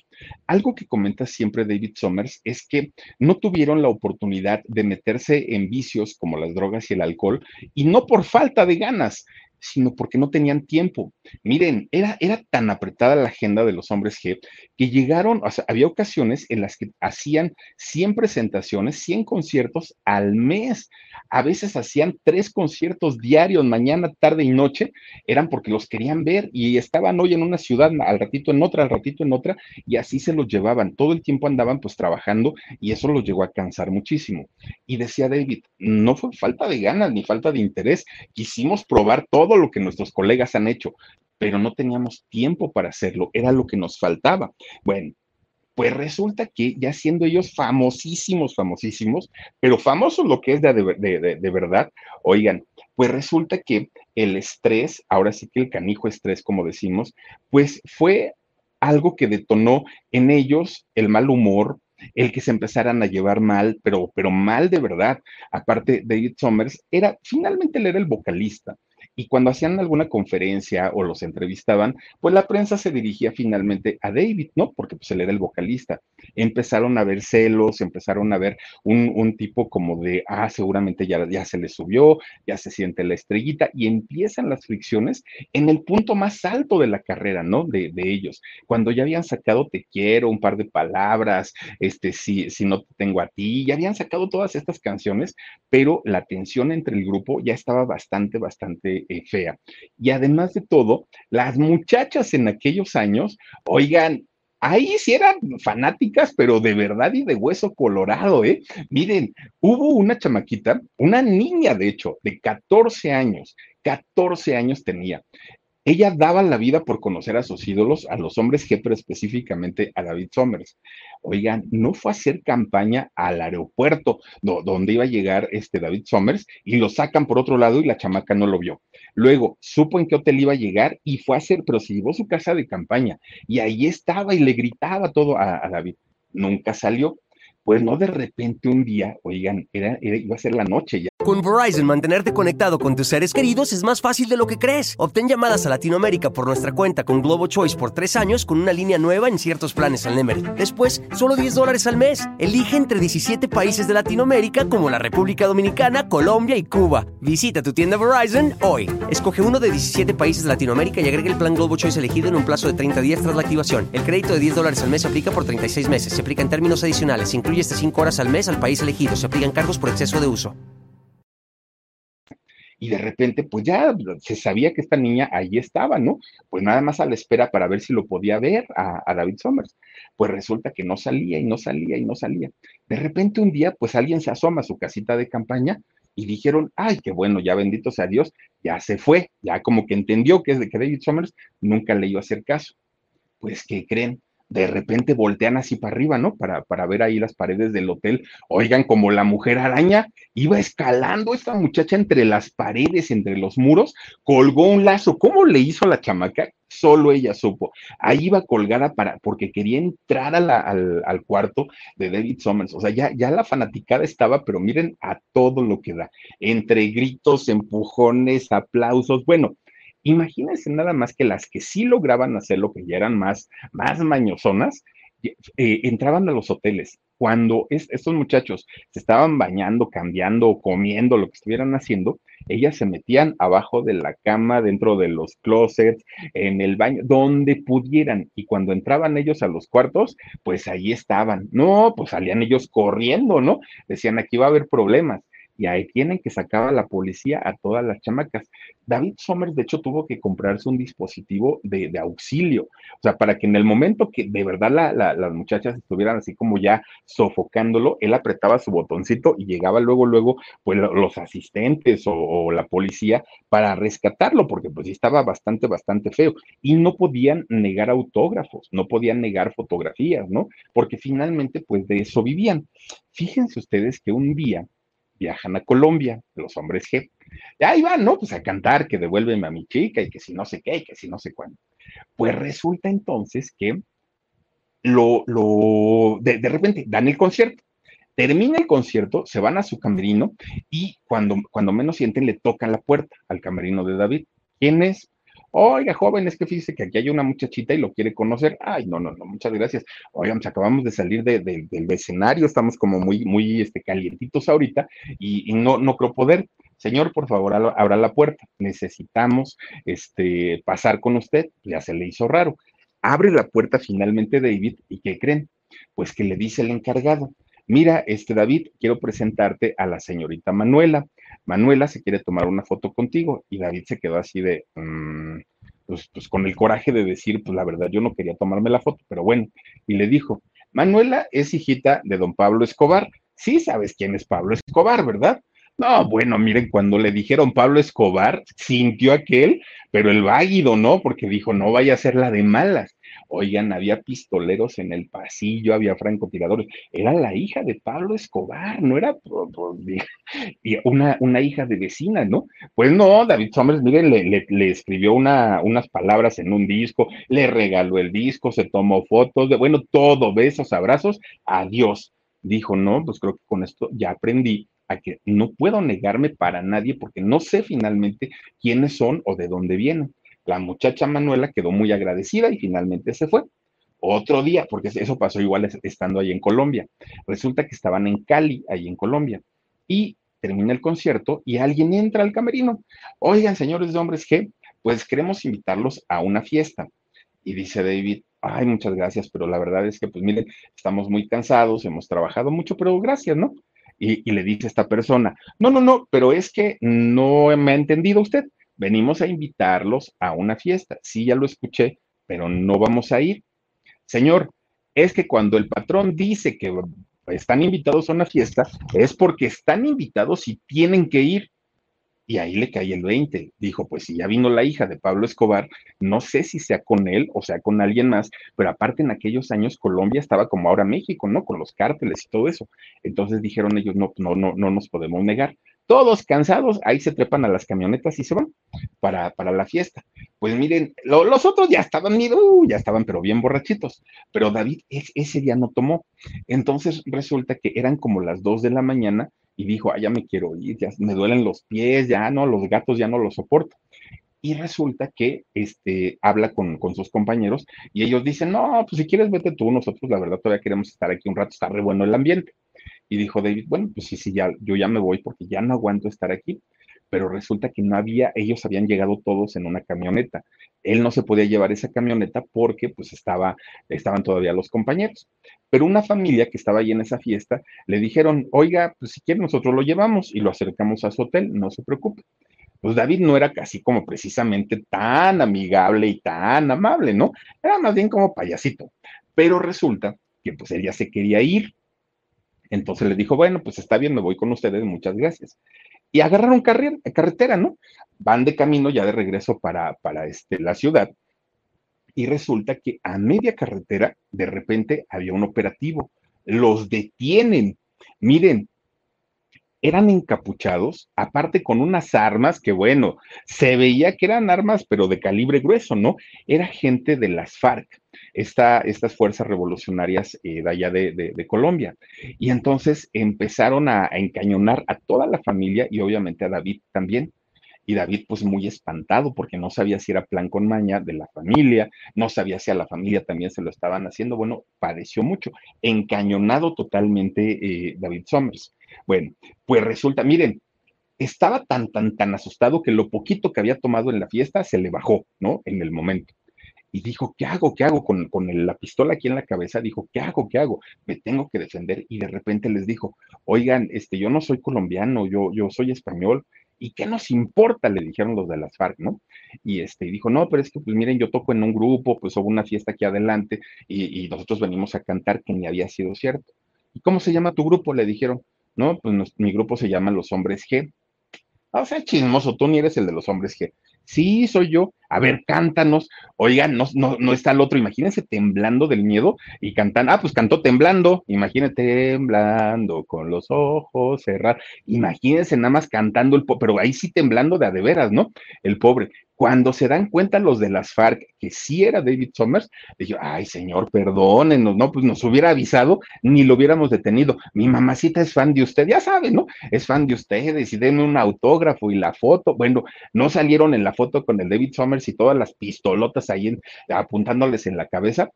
Algo que comenta siempre David Somers es que no tuvieron la oportunidad de meterse en vicios como las drogas y el alcohol, y no por falta de ganas, sino porque no tenían tiempo. Miren, era, era tan apretada la agenda de los hombres G que llegaron, o sea, había ocasiones en las que hacían 100 presentaciones, 100 conciertos al mes. A veces hacían tres conciertos diarios, mañana, tarde y noche, eran porque los querían ver y estaban hoy en una ciudad, al ratito en otra, al ratito en otra, y así se los llevaban. Todo el tiempo andaban pues trabajando y eso los llegó a cansar muchísimo. Y decía David, no fue falta de ganas ni falta de interés, quisimos probar todo lo que nuestros colegas han hecho, pero no teníamos tiempo para hacerlo, era lo que nos faltaba. Bueno, pues resulta que ya siendo ellos famosísimos, famosísimos, pero famosos lo que es de, de, verdad, oigan, pues resulta que el estrés, ahora sí que el canijo estrés, como decimos, pues fue algo que detonó en ellos el mal humor, el que se empezaran a llevar mal, pero, pero mal de verdad. Aparte, David Somers era, finalmente él era el vocalista, y cuando hacían alguna conferencia o los entrevistaban, pues la prensa se dirigía finalmente a David, ¿no? Porque pues él era el vocalista. Empezaron a ver celos, empezaron a ver un, tipo como de, ah, seguramente ya, ya se le subió, ya se siente la estrellita y empiezan las fricciones en el punto más alto de la carrera, ¿no? De, de ellos. Cuando ya habían sacado te quiero, un par de palabras, este, si, si no te tengo a ti, ya habían sacado todas estas canciones, pero la tensión entre el grupo ya estaba bastante, bastante eh, fea. Y además de todo, las muchachas en aquellos años, oigan, ahí sí eran fanáticas, pero de verdad y de hueso colorado, ¿eh? Miren, hubo una chamaquita, una niña de hecho, de 14 años, 14 años tenía. Ella daba la vida por conocer a sus ídolos, a los hombres G, pero específicamente a David Somers. Oigan, no fue a hacer campaña al aeropuerto donde iba a llegar este David Somers y lo sacan por otro lado y la chamaca no lo vio. Luego supo en qué hotel iba a llegar y fue a hacer, pero se llevó su casa de campaña y ahí estaba y le gritaba todo a, a David. Nunca salió. Pues no de repente un día, oigan, era, iba a ser la noche ya. Con Verizon, mantenerte conectado con tus seres queridos es más fácil de lo que crees. Obtén llamadas a Latinoamérica por nuestra cuenta con Globo Choice por tres años con una línea nueva en ciertos planes al Nemery. Después, solo 10 dólares al mes. Elige entre 17 países de Latinoamérica como la República Dominicana, Colombia y Cuba. Visita tu tienda Verizon hoy. Escoge uno de 17 países de Latinoamérica y agrega el plan Globo Choice elegido en un plazo de 30 días tras la activación. El crédito de 10 dólares al mes aplica por 36 meses. Se aplica en términos adicionales. Se incluye hasta 5 horas al mes al país elegido. Se aplican cargos por exceso de uso y de repente, pues ya se sabía que esta niña ahí estaba, ¿no? Pues nada más a la espera para ver si lo podía ver a, David Somers. Pues resulta que no salía y no salía y no salía. De repente un día, pues alguien se asoma a su casita de campaña y dijeron, ay, qué bueno, ya bendito sea Dios, ya se fue, ya como que entendió que es de que David Summers nunca le iba a hacer caso. Pues, ¿qué creen? De repente voltean así para arriba, ¿no? Para, para ver ahí las paredes del hotel. Oigan, como la mujer araña iba escalando esta muchacha entre las paredes, entre los muros, colgó un lazo. ¿Cómo le hizo a la chamaca? Solo ella supo. Ahí iba colgada para, porque quería entrar al, al, cuarto de David Summers. O sea, ya, ya la fanaticada estaba, pero miren a todo lo que da. Entre gritos, empujones, aplausos. Bueno, Imagínense nada más que las que sí lograban hacerlo, que ya eran más, más mañosonas, eh, entraban a los hoteles. Cuando estos muchachos se estaban bañando, cambiando, comiendo, lo que estuvieran haciendo, ellas se metían abajo de la cama, dentro de los closets, en el baño, donde pudieran. Y cuando entraban ellos a los cuartos, pues ahí estaban. No, pues salían ellos corriendo, ¿no? Decían, aquí va a haber problemas y ahí tienen que sacar a la policía a todas las chamacas. David Somers, de hecho, tuvo que comprarse un dispositivo de, auxilio, o sea, para que en el momento que de verdad las muchachas estuvieran así como ya sofocándolo, él apretaba su botoncito y llegaba luego, luego, pues los asistentes o, la policía para rescatarlo, porque pues estaba bastante, bastante feo. Y no podían negar autógrafos, no podían negar fotografías, ¿no? Porque finalmente, pues de eso vivían. Fíjense ustedes que un día, viajan a Colombia, los hombres G. Y ahí van, ¿no? Pues a cantar que devuélveme a mi chica y que si no sé qué y que si no sé cuándo. Pues resulta entonces que lo, lo, de, de repente dan el concierto. Termina el concierto, se van a su camerino y cuando, cuando menos sienten le tocan la puerta al camerino de David. ¿Quién es? Oiga, joven, es que fíjese que aquí hay una muchachita y lo quiere conocer. Ay, no, no, no, muchas gracias. Oigan, pues acabamos de salir del escenario, estamos como muy, muy este, calientitos ahorita y, no, no creo poder. Señor, por favor, abra la puerta. Necesitamos este, pasar con usted. Ya se le hizo raro. Abre la puerta finalmente David y ¿qué creen? Pues que le dice el encargado. Mira, este David, quiero presentarte a la señorita Manuela. Manuela se quiere tomar una foto contigo y David se quedó así de, mm, pues, pues, con el coraje de decir, pues la verdad, yo no quería tomarme la foto, pero bueno, y le dijo, Manuela es hijita de don Pablo Escobar. Sí sabes quién es Pablo Escobar, ¿verdad? No, bueno, miren, cuando le dijeron Pablo Escobar, sintió aquel, pero el váguido, ¿no? Porque dijo, no vaya a ser la de malas. Oigan, había pistoleros en el pasillo, había francotiradores. Era la hija de Pablo Escobar, no era una, una hija de vecina, ¿no? Pues no, David Summers, miren, le, escribió una, unas palabras en un disco, le regaló el disco, se tomó fotos, de, bueno, todo, besos, abrazos, adiós. Dijo, no, pues creo que con esto ya aprendí a que no puedo negarme para nadie porque no sé finalmente quiénes son o de dónde vienen. La muchacha Manuela quedó muy agradecida y finalmente se fue. Otro día, porque eso pasó igual estando ahí en Colombia. Resulta que estaban en Cali, ahí en Colombia. Y termina el concierto y alguien entra al camerino. Oigan, señores de hombres G, pues queremos invitarlos a una fiesta. Y dice David, ay, muchas gracias, pero la verdad es que, pues miren, estamos muy cansados, hemos trabajado mucho, pero gracias, ¿no? Y, y le dice esta persona, no, no, no, pero es que no me ha entendido usted venimos a invitarlos a una fiesta. Sí, ya lo escuché, pero no vamos a ir. Señor, es que cuando el patrón dice que están invitados a una fiesta, es porque están invitados y tienen que ir. Y ahí le cae el 20. Dijo, pues si ya vino la hija de Pablo Escobar, no sé si sea con él o sea con alguien más, pero aparte en aquellos años Colombia estaba como ahora México, ¿no? Con los cárteles y todo eso. Entonces dijeron ellos, no, no, no, no nos podemos negar todos cansados, ahí se trepan a las camionetas y se van para, para la fiesta. Pues miren, los otros ya estaban, uh, ya estaban, pero bien borrachitos, pero David ese día no tomó. Entonces resulta que eran como las dos de la mañana y dijo, ah, ya me quiero ir, ya me duelen los pies, ya no, los gatos ya no los soporto. Y resulta que este, habla con, con, sus compañeros y ellos dicen, no, pues si quieres vete tú, nosotros la verdad todavía queremos estar aquí un rato, está re bueno el ambiente. Y dijo David, bueno, pues sí, sí, ya, yo ya me voy porque ya no aguanto estar aquí. Pero resulta que no había, ellos habían llegado todos en una camioneta. Él no se podía llevar esa camioneta porque pues estaba, estaban todavía los compañeros. Pero una familia que estaba ahí en esa fiesta le dijeron, oiga, pues si quiere nosotros lo llevamos y lo acercamos a su hotel, no se preocupe. Pues David no era casi como precisamente tan amigable y tan amable, ¿no? Era más bien como payasito. Pero resulta que pues él ya se quería ir entonces le dijo, bueno, pues está bien, me voy con ustedes, muchas gracias. y agarraron carretera, ¿no? Van de camino ya de regreso para, para este, la ciudad y resulta que a media carretera de repente había un operativo. Los detienen. Miren, eran encapuchados, aparte con unas armas que, bueno, se veía que eran armas, pero de calibre grueso, ¿no? Era gente de las FARC, estas fuerzas revolucionarias eh, de allá de, Colombia. Y entonces empezaron a, a encañonar a toda la familia y obviamente a David también. Y David, pues muy espantado, porque no sabía si era plan con maña de la familia, no sabía si a la familia también se lo estaban haciendo. Bueno, padeció mucho, encañonado totalmente eh, David Summers. Bueno, pues resulta, miren, estaba tan, tan, tan asustado que lo poquito que había tomado en la fiesta se le bajó, ¿no? En el momento. Y dijo, ¿qué hago? ¿Qué hago? Con, con la pistola aquí en la cabeza, dijo, ¿qué hago? ¿Qué hago? Me tengo que defender. Y de repente les dijo, oigan, este, yo no soy colombiano, yo, yo soy español. ¿Y qué nos importa? Le dijeron los de las FARC, ¿no? Y este, dijo, no, pero es que, pues miren, yo toco en un grupo, pues hubo una fiesta aquí adelante y, nosotros venimos a cantar que ni había sido cierto. ¿Y cómo se llama tu grupo? Le dijeron, ¿no? Pues mi grupo se llama Los Hombres G. Ah, o sea, chismoso, tú ni eres el de los hombres G. Sí, soy yo. A ver, cántanos. Oigan, no, no, está el otro. Imagínense temblando del miedo y cantan. Ah, pues cantó temblando. Imagínate temblando con los ojos cerrados. Imagínense nada más cantando el pero ahí sí temblando de a de veras, ¿no? El pobre. Cuando se dan cuenta los de las FARC que sí era David Summers, dije, ay señor, perdónenos, no, pues nos hubiera avisado, ni lo hubiéramos detenido. Mi mamacita es fan de usted, ya saben, ¿no? Es fan de ustedes y denme un autógrafo y la foto. Bueno, no salieron en la foto con el David Summers y todas las pistolotas ahí apuntándoles en la cabeza.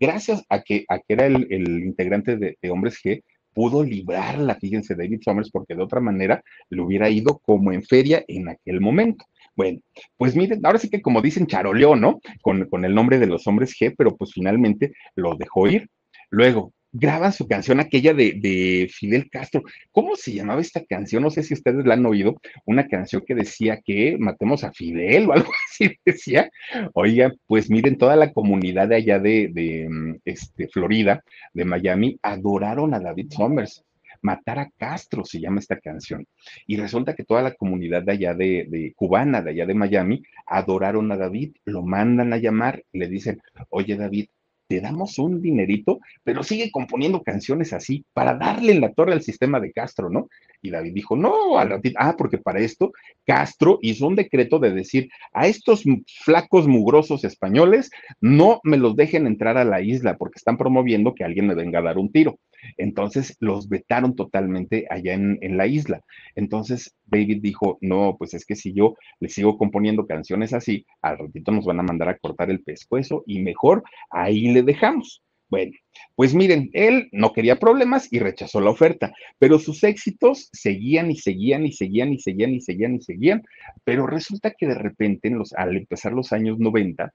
Gracias a que, a que era el, integrante de, de Hombres G, pudo librarla, fíjense, David Summers, porque de otra manera le hubiera ido como en feria en aquel momento. Bueno, pues miren, ahora sí que como dicen, charoleó, ¿no? Con, con el nombre de los hombres G, pero pues finalmente lo dejó ir. Luego, graban su canción aquella de, de, Fidel Castro. ¿Cómo se llamaba esta canción? No sé si ustedes la han oído. Una canción que decía que matemos a Fidel o algo así decía. Oiga, pues miren, toda la comunidad de allá de, de mm, este, Florida, de Miami, adoraron a David Summers. Matar a Castro se llama esta canción. Y resulta que toda la comunidad de allá de, cubana, de allá de Miami, adoraron a David, lo mandan a llamar le dicen, oye David, te damos un dinerito, pero sigue componiendo canciones así para darle en la torre al sistema de Castro, ¿no? Y David dijo, no, ah, porque para esto Castro hizo un decreto de decir, a estos flacos mugrosos españoles no me los dejen entrar a la isla porque están promoviendo que alguien me venga a dar un tiro. Entonces los vetaron totalmente allá en, la isla. Entonces David dijo, no, pues es que si yo le sigo componiendo canciones así, al ratito nos van a mandar a cortar el pescuezo y mejor ahí le dejamos. Bueno, pues miren, él no quería problemas y rechazó la oferta, pero sus éxitos seguían y seguían y seguían y seguían y seguían y seguían, pero resulta que de repente, los, al empezar los años 90,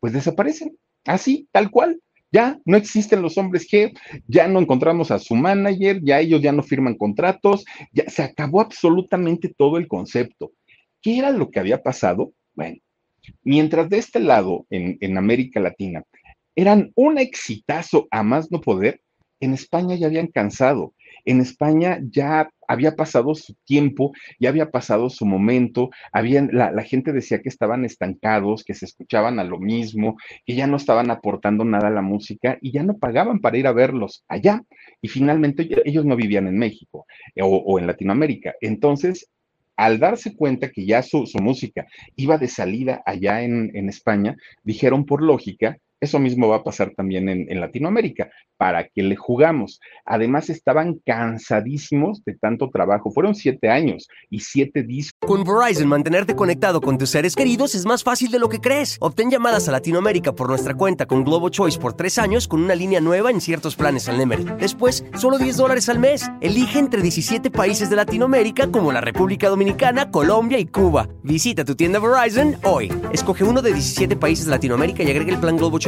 pues desaparecen, así, tal cual. Ya no existen los hombres G, ya no encontramos a su manager, ya ellos ya no firman contratos, ya se acabó absolutamente todo el concepto. ¿Qué era lo que había pasado? Bueno, mientras de este lado, en, en América Latina, eran un exitazo a más no poder, en España ya habían cansado. En España ya había pasado su tiempo, ya había pasado su momento, habían, la, la, gente decía que estaban estancados, que se escuchaban a lo mismo, que ya no estaban aportando nada a la música y ya no pagaban para ir a verlos allá. Y finalmente ellos no vivían en México eh, o, o en Latinoamérica. Entonces, al darse cuenta que ya su, su música iba de salida allá en, en España, dijeron por lógica, eso mismo va a pasar también en, Latinoamérica. ¿Para que le jugamos? Además, estaban cansadísimos de tanto trabajo. Fueron siete años y siete discos. Con Verizon, mantenerte conectado con tus seres queridos es más fácil de lo que crees. Obtén llamadas a Latinoamérica por nuestra cuenta con Globo Choice por tres años con una línea nueva en ciertos planes al Nemery. Después, solo 10 dólares al mes. Elige entre 17 países de Latinoamérica como la República Dominicana, Colombia y Cuba. Visita tu tienda Verizon hoy. Escoge uno de 17 países de Latinoamérica y agrega el plan Globo Choice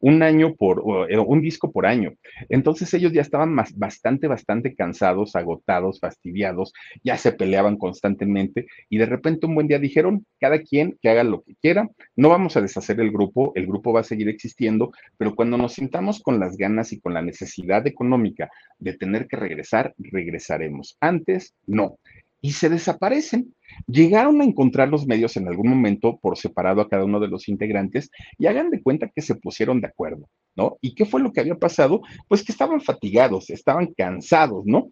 Un año por, eh, un disco por año. Entonces ellos ya estaban bastante, bastante cansados, agotados, fastidiados, ya se peleaban constantemente y de repente un buen día dijeron, cada quien que haga lo que quiera, no vamos a deshacer el grupo, el grupo va a seguir existiendo, pero cuando nos sintamos con las ganas y con la necesidad económica de tener que regresar, regresaremos. Antes, no. Y se desaparecen. Llegaron a encontrar los medios en algún momento por separado a cada uno de los integrantes y hagan de cuenta que se pusieron de acuerdo, ¿no? ¿Y qué fue lo que había pasado? Pues que estaban fatigados, estaban cansados, ¿no?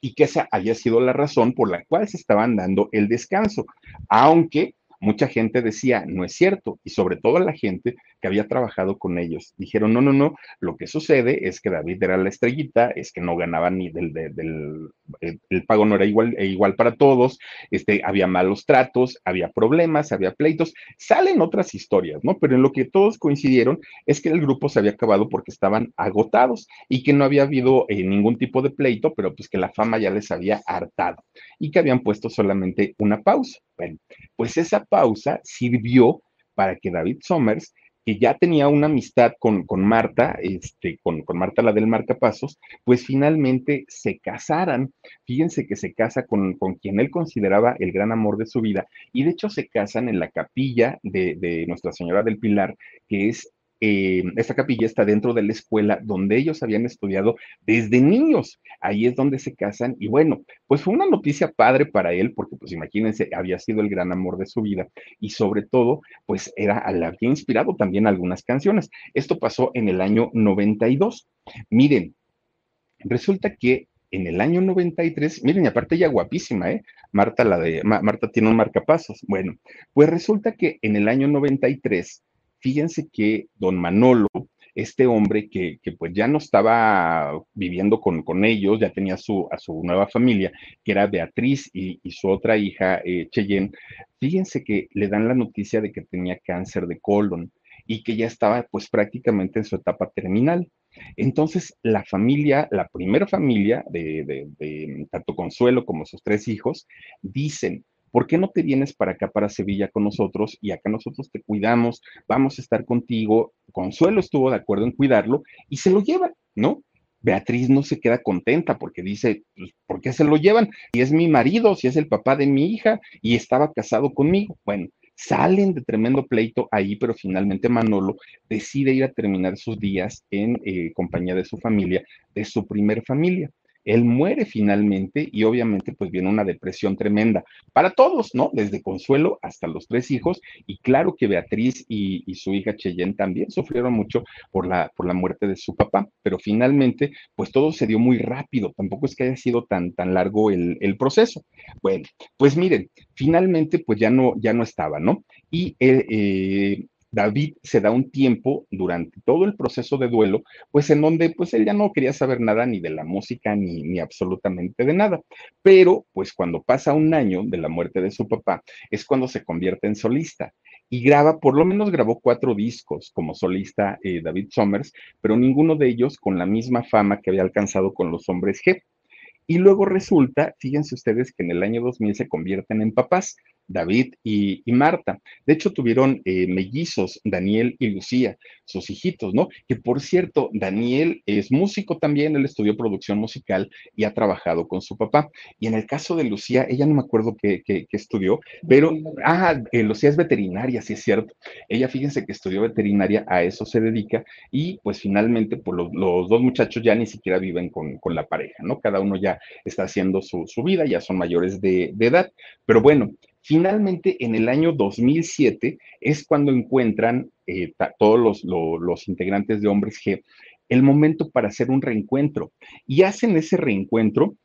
Y que esa había sido la razón por la cual se estaban dando el descanso, aunque mucha gente decía, no es cierto, y sobre todo la gente que había trabajado con ellos. Dijeron, no, no, no, lo que sucede es que David era la estrellita, es que no ganaba ni del, del, el, pago no era igual, e igual para todos, este, había malos tratos, había problemas, había pleitos, salen otras historias, ¿no? Pero en lo que todos coincidieron es que el grupo se había acabado porque estaban agotados y que no había habido eh, ningún tipo de pleito, pero pues que la fama ya les había hartado y que habían puesto solamente una pausa. Bueno, pues esa pausa sirvió para que David Somers que ya tenía una amistad con, con Marta, este, con, con, Marta la del Marcapasos, pues finalmente se casaran. Fíjense que se casa con, con, quien él consideraba el gran amor de su vida, y de hecho se casan en la capilla de, de Nuestra Señora del Pilar, que es eh, esta capilla está dentro de la escuela donde ellos habían estudiado desde niños. Ahí es donde se casan y bueno, pues fue una noticia padre para él porque pues imagínense, había sido el gran amor de su vida y sobre todo pues era, le había inspirado también algunas canciones. Esto pasó en el año 92. Miren, resulta que en el año 93, miren, y aparte ella guapísima, ¿eh? Marta, la de, Marta tiene un marcapasos. Bueno, pues resulta que en el año 93 fíjense que don Manolo, este hombre que, pues ya no estaba viviendo con, con, ellos, ya tenía su, a su nueva familia, que era Beatriz y, su otra hija, eh, Cheyenne, fíjense que le dan la noticia de que tenía cáncer de colon y que ya estaba pues prácticamente en su etapa terminal. Entonces, la familia, la primera familia de, de, de tanto Consuelo como sus tres hijos, dicen, ¿por qué no te vienes para acá, para Sevilla con nosotros? Y acá nosotros te cuidamos, vamos a estar contigo. Consuelo estuvo de acuerdo en cuidarlo y se lo llevan, ¿no? Beatriz no se queda contenta porque dice, pues, ¿por qué se lo llevan? Si es mi marido, si es el papá de mi hija y estaba casado conmigo. Bueno, salen de tremendo pleito ahí, pero finalmente Manolo decide ir a terminar sus días en eh, compañía de su familia, de su primer familia. Él muere finalmente y obviamente pues viene una depresión tremenda para todos, ¿no? Desde Consuelo hasta los tres hijos y claro que Beatriz y, su hija Cheyenne también sufrieron mucho por la, por la muerte de su papá, pero finalmente pues todo se dio muy rápido, tampoco es que haya sido tan, tan largo el, proceso. Bueno, pues miren, finalmente pues ya no, ya no estaba, ¿no? Y eh, eh David se da un tiempo durante todo el proceso de duelo, pues en donde pues él ya no quería saber nada ni de la música ni, ni absolutamente de nada. Pero pues cuando pasa un año de la muerte de su papá, es cuando se convierte en solista y graba, por lo menos grabó cuatro discos como solista eh, David Somers, pero ninguno de ellos con la misma fama que había alcanzado con los hombres G. Y luego resulta, fíjense ustedes que en el año 2000 se convierten en papás. David y, Marta. De hecho, tuvieron eh, mellizos, Daniel y Lucía, sus hijitos, ¿no? Que por cierto, Daniel es músico también, él estudió producción musical y ha trabajado con su papá. Y en el caso de Lucía, ella no me acuerdo qué, estudió, pero, ah, eh, Lucía es veterinaria, sí es cierto. Ella, fíjense que estudió veterinaria, a eso se dedica y pues finalmente, pues los, dos muchachos ya ni siquiera viven con, la pareja, ¿no? Cada uno ya está haciendo su, vida, ya son mayores de, de edad. Pero bueno, Finalmente, en el año 2007 es cuando encuentran eh, todos los, integrantes de Hombres G el momento para hacer un reencuentro. Y hacen ese reencuentro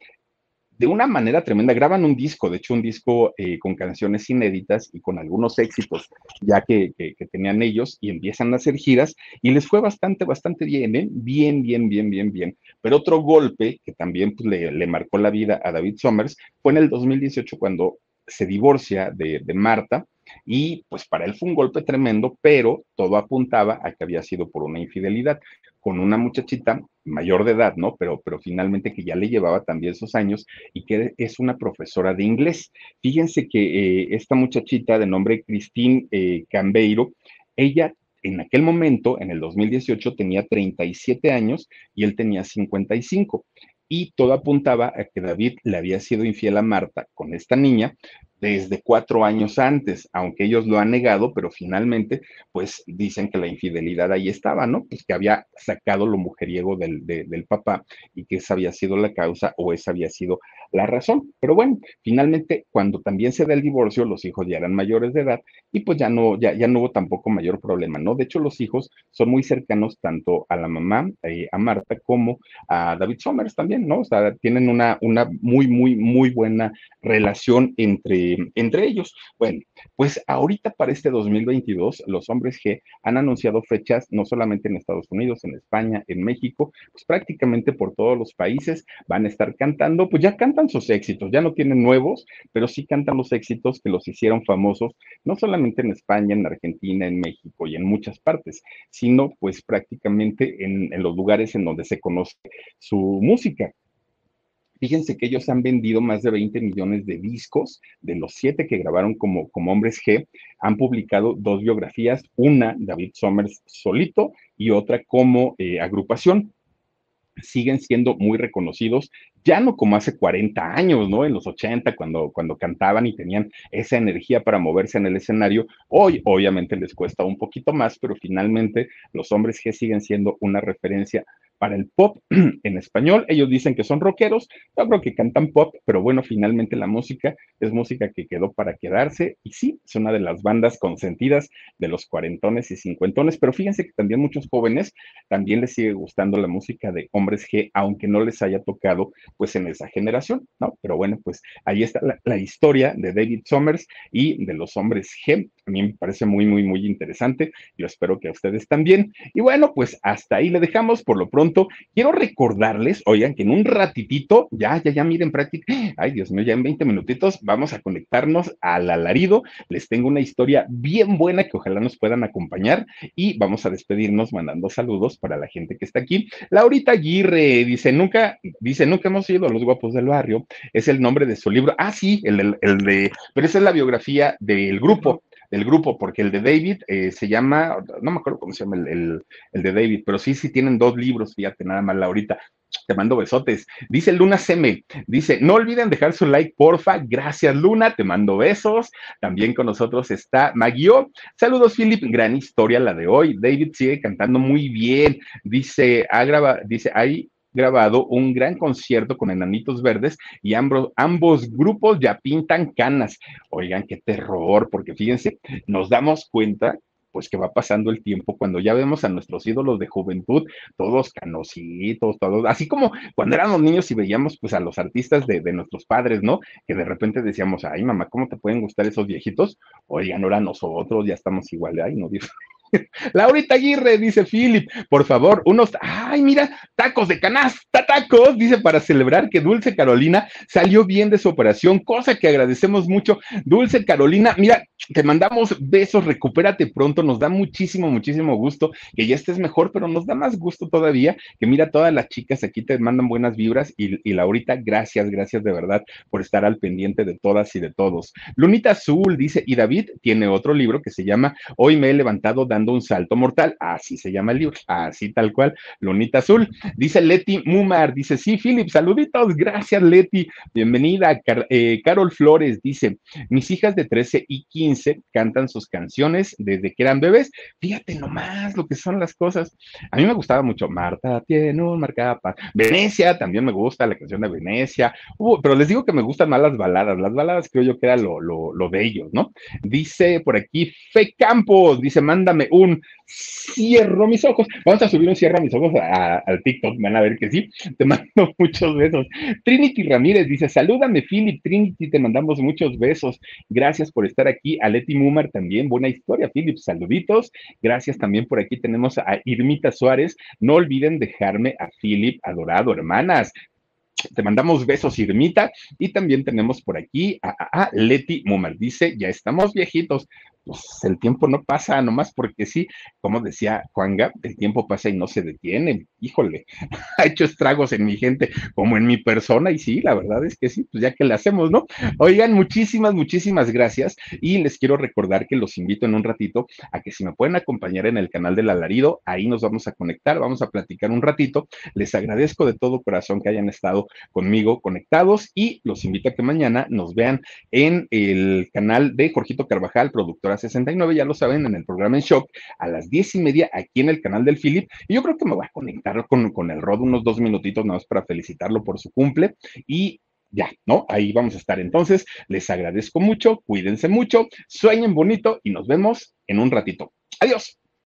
de una manera tremenda. Graban un disco, de hecho un disco eh, con canciones inéditas y con algunos éxitos ya que, tenían ellos y empiezan a hacer giras y les fue bastante, bastante bien, ¿eh? bien, bien, bien, bien, bien. Pero otro golpe que también pues, le, le, marcó la vida a David Somers fue en el 2018 cuando se divorcia de, Marta y pues para él fue un golpe tremendo, pero todo apuntaba a que había sido por una infidelidad con una muchachita mayor de edad, ¿no? Pero, pero finalmente que ya le llevaba también sus años y que es una profesora de inglés. Fíjense que eh, esta muchachita de nombre Christine eh, Cambeiro, ella en aquel momento, en el 2018, tenía 37 años y él tenía 55 y todo apuntaba a que David le había sido infiel a Marta con esta niña desde cuatro años antes, aunque ellos lo han negado, pero finalmente, pues dicen que la infidelidad ahí estaba, ¿no? Pues que había sacado lo mujeriego del, del papá y que esa había sido la causa o esa había sido la razón. Pero bueno, finalmente, cuando también se da el divorcio, los hijos ya eran mayores de edad y pues ya no, ya, ya no hubo tampoco mayor problema, ¿no? De hecho, los hijos son muy cercanos tanto a la mamá, eh, a Marta, como a David Somers también, ¿no? O sea, tienen una, una muy, muy, muy buena relación entre, entre ellos. Bueno, pues ahorita para este 2022, los hombres G han anunciado fechas no solamente en Estados Unidos, en España, en México, pues prácticamente por todos los países van a estar cantando, pues ya cantan sus éxitos, ya no tienen nuevos, pero sí cantan los éxitos que los hicieron famosos, no solamente en España, en Argentina, en México y en muchas partes, sino pues prácticamente en, en los lugares en donde se conoce su música. Fíjense que ellos han vendido más de 20 millones de discos, de los siete que grabaron como, como Hombres G, han publicado dos biografías, una David Somers solito y otra como eh, agrupación siguen siendo muy reconocidos, ya no como hace 40 años, ¿no? En los 80, cuando, cuando cantaban y tenían esa energía para moverse en el escenario. Hoy, obviamente, les cuesta un poquito más, pero finalmente los hombres G siguen siendo una referencia para el pop en español. Ellos dicen que son rockeros, yo creo que cantan pop, pero bueno, finalmente la música es música que quedó para quedarse y sí, es una de las bandas consentidas de los cuarentones y cincuentones, pero fíjense que también muchos jóvenes también les sigue gustando la música de hombres G, aunque no les haya tocado pues en esa generación, ¿no? Pero bueno, pues ahí está la, la historia de David Somers y de los hombres G. A mí me parece muy, muy, muy interesante. Yo espero que a ustedes también. Y bueno, pues hasta ahí le dejamos por lo pronto Quiero recordarles, oigan, que en un ratitito, ya, ya, ya, miren, práctica, ay Dios mío, ya en 20 minutitos vamos a conectarnos al alarido. Les tengo una historia bien buena que ojalá nos puedan acompañar y vamos a despedirnos mandando saludos para la gente que está aquí. Laurita Aguirre dice, nunca, dice, nunca hemos ido a los guapos del barrio. Es el nombre de su libro. Ah, sí, el, el de, pero esa es la biografía del grupo del grupo, porque el de David eh, se llama, no me acuerdo cómo se llama el, el, de David, pero sí, sí tienen dos libros, fíjate, nada más, Laurita. Te mando besotes. Dice Luna Seme, dice, no olviden dejar su like, porfa. Gracias, Luna, te mando besos. También con nosotros está Maguio. Saludos, Philip. Gran historia la de hoy. David sigue cantando muy bien. Dice, ha grabado, dice, hay grabado un gran concierto con Enanitos Verdes y ambos, ambos grupos ya pintan canas. Oigan, qué terror, porque fíjense, nos damos cuenta pues que va pasando el tiempo, cuando ya vemos a nuestros ídolos de juventud, todos canositos, todos, así como cuando éramos niños y veíamos pues a los artistas de, de, nuestros padres, ¿no? Que de repente decíamos, ay mamá, ¿cómo te pueden gustar esos viejitos? Oigan, ahora nosotros ya estamos igual, ay no, Dios. Laurita Aguirre, dice Philip, por favor, unos, ay, mira, tacos de canasta, tacos, dice, para celebrar que Dulce Carolina salió bien de su operación, cosa que agradecemos mucho. Dulce Carolina, mira, te mandamos besos, recupérate pronto, nos da muchísimo, muchísimo gusto que ya estés mejor, pero nos da más gusto todavía que mira, todas las chicas aquí te mandan buenas vibras y, Laurita, gracias, gracias de verdad por estar al pendiente de todas y de todos. Lunita Azul dice, y David tiene otro libro que se llama Hoy me he levantado dando un salto mortal, así se llama el libro, así tal cual, Lunita Azul. Dice Leti Mumar, dice, sí, Philip, saluditos, gracias Leti, bienvenida. Eh, Carol Flores dice, mis hijas de 13 y 15 cantan sus canciones desde que eran bebés. Fíjate nomás lo que son las cosas. A mí me gustaba mucho Marta tiene un marcapa. Venecia, también me gusta la canción de Venecia, uh, pero les digo que me gustan más las baladas. Las baladas creo yo que era lo, lo, lo de ellos, ¿no? Dice por aquí Fe Campos, dice, mándame un cierro mis ojos. Vamos a subir un cierro mis ojos al TikTok, van a ver que sí. Te mando muchos besos. Trinity Ramírez dice, salúdame Philip, Trinity, te mandamos muchos besos. Gracias por estar aquí. A Leti Mumar también, buena historia, Philip, saluditos. Gracias también por aquí tenemos a Irmita Suárez. No olviden dejarme a Philip adorado, hermanas. Te mandamos besos, Irmita. Y también tenemos por aquí a, a, a Leti Mumar. Dice, ya estamos viejitos pues el tiempo no pasa nomás porque sí, como decía Juanga, el tiempo pasa y no se detiene. Híjole, ha hecho estragos en mi gente como en mi persona y sí, la verdad es que sí, pues ya que le hacemos, ¿no? Oigan, muchísimas, muchísimas gracias y les quiero recordar que los invito en un ratito a que si me pueden acompañar en el canal del alarido, ahí nos vamos a conectar, vamos a platicar un ratito. Les agradezco de todo corazón que hayan estado conmigo conectados y los invito a que mañana nos vean en el canal de Jorgito Carvajal, productora 69, ya lo saben, en el programa en Shock, a las diez y media aquí en el canal del Philip. Y yo creo que me voy a conectar con, con el Rod unos dos minutitos nada más para felicitarlo por su cumple y ya, ¿no? Ahí vamos a estar. Entonces, les agradezco mucho, cuídense mucho, sueñen bonito y nos vemos en un ratito. Adiós.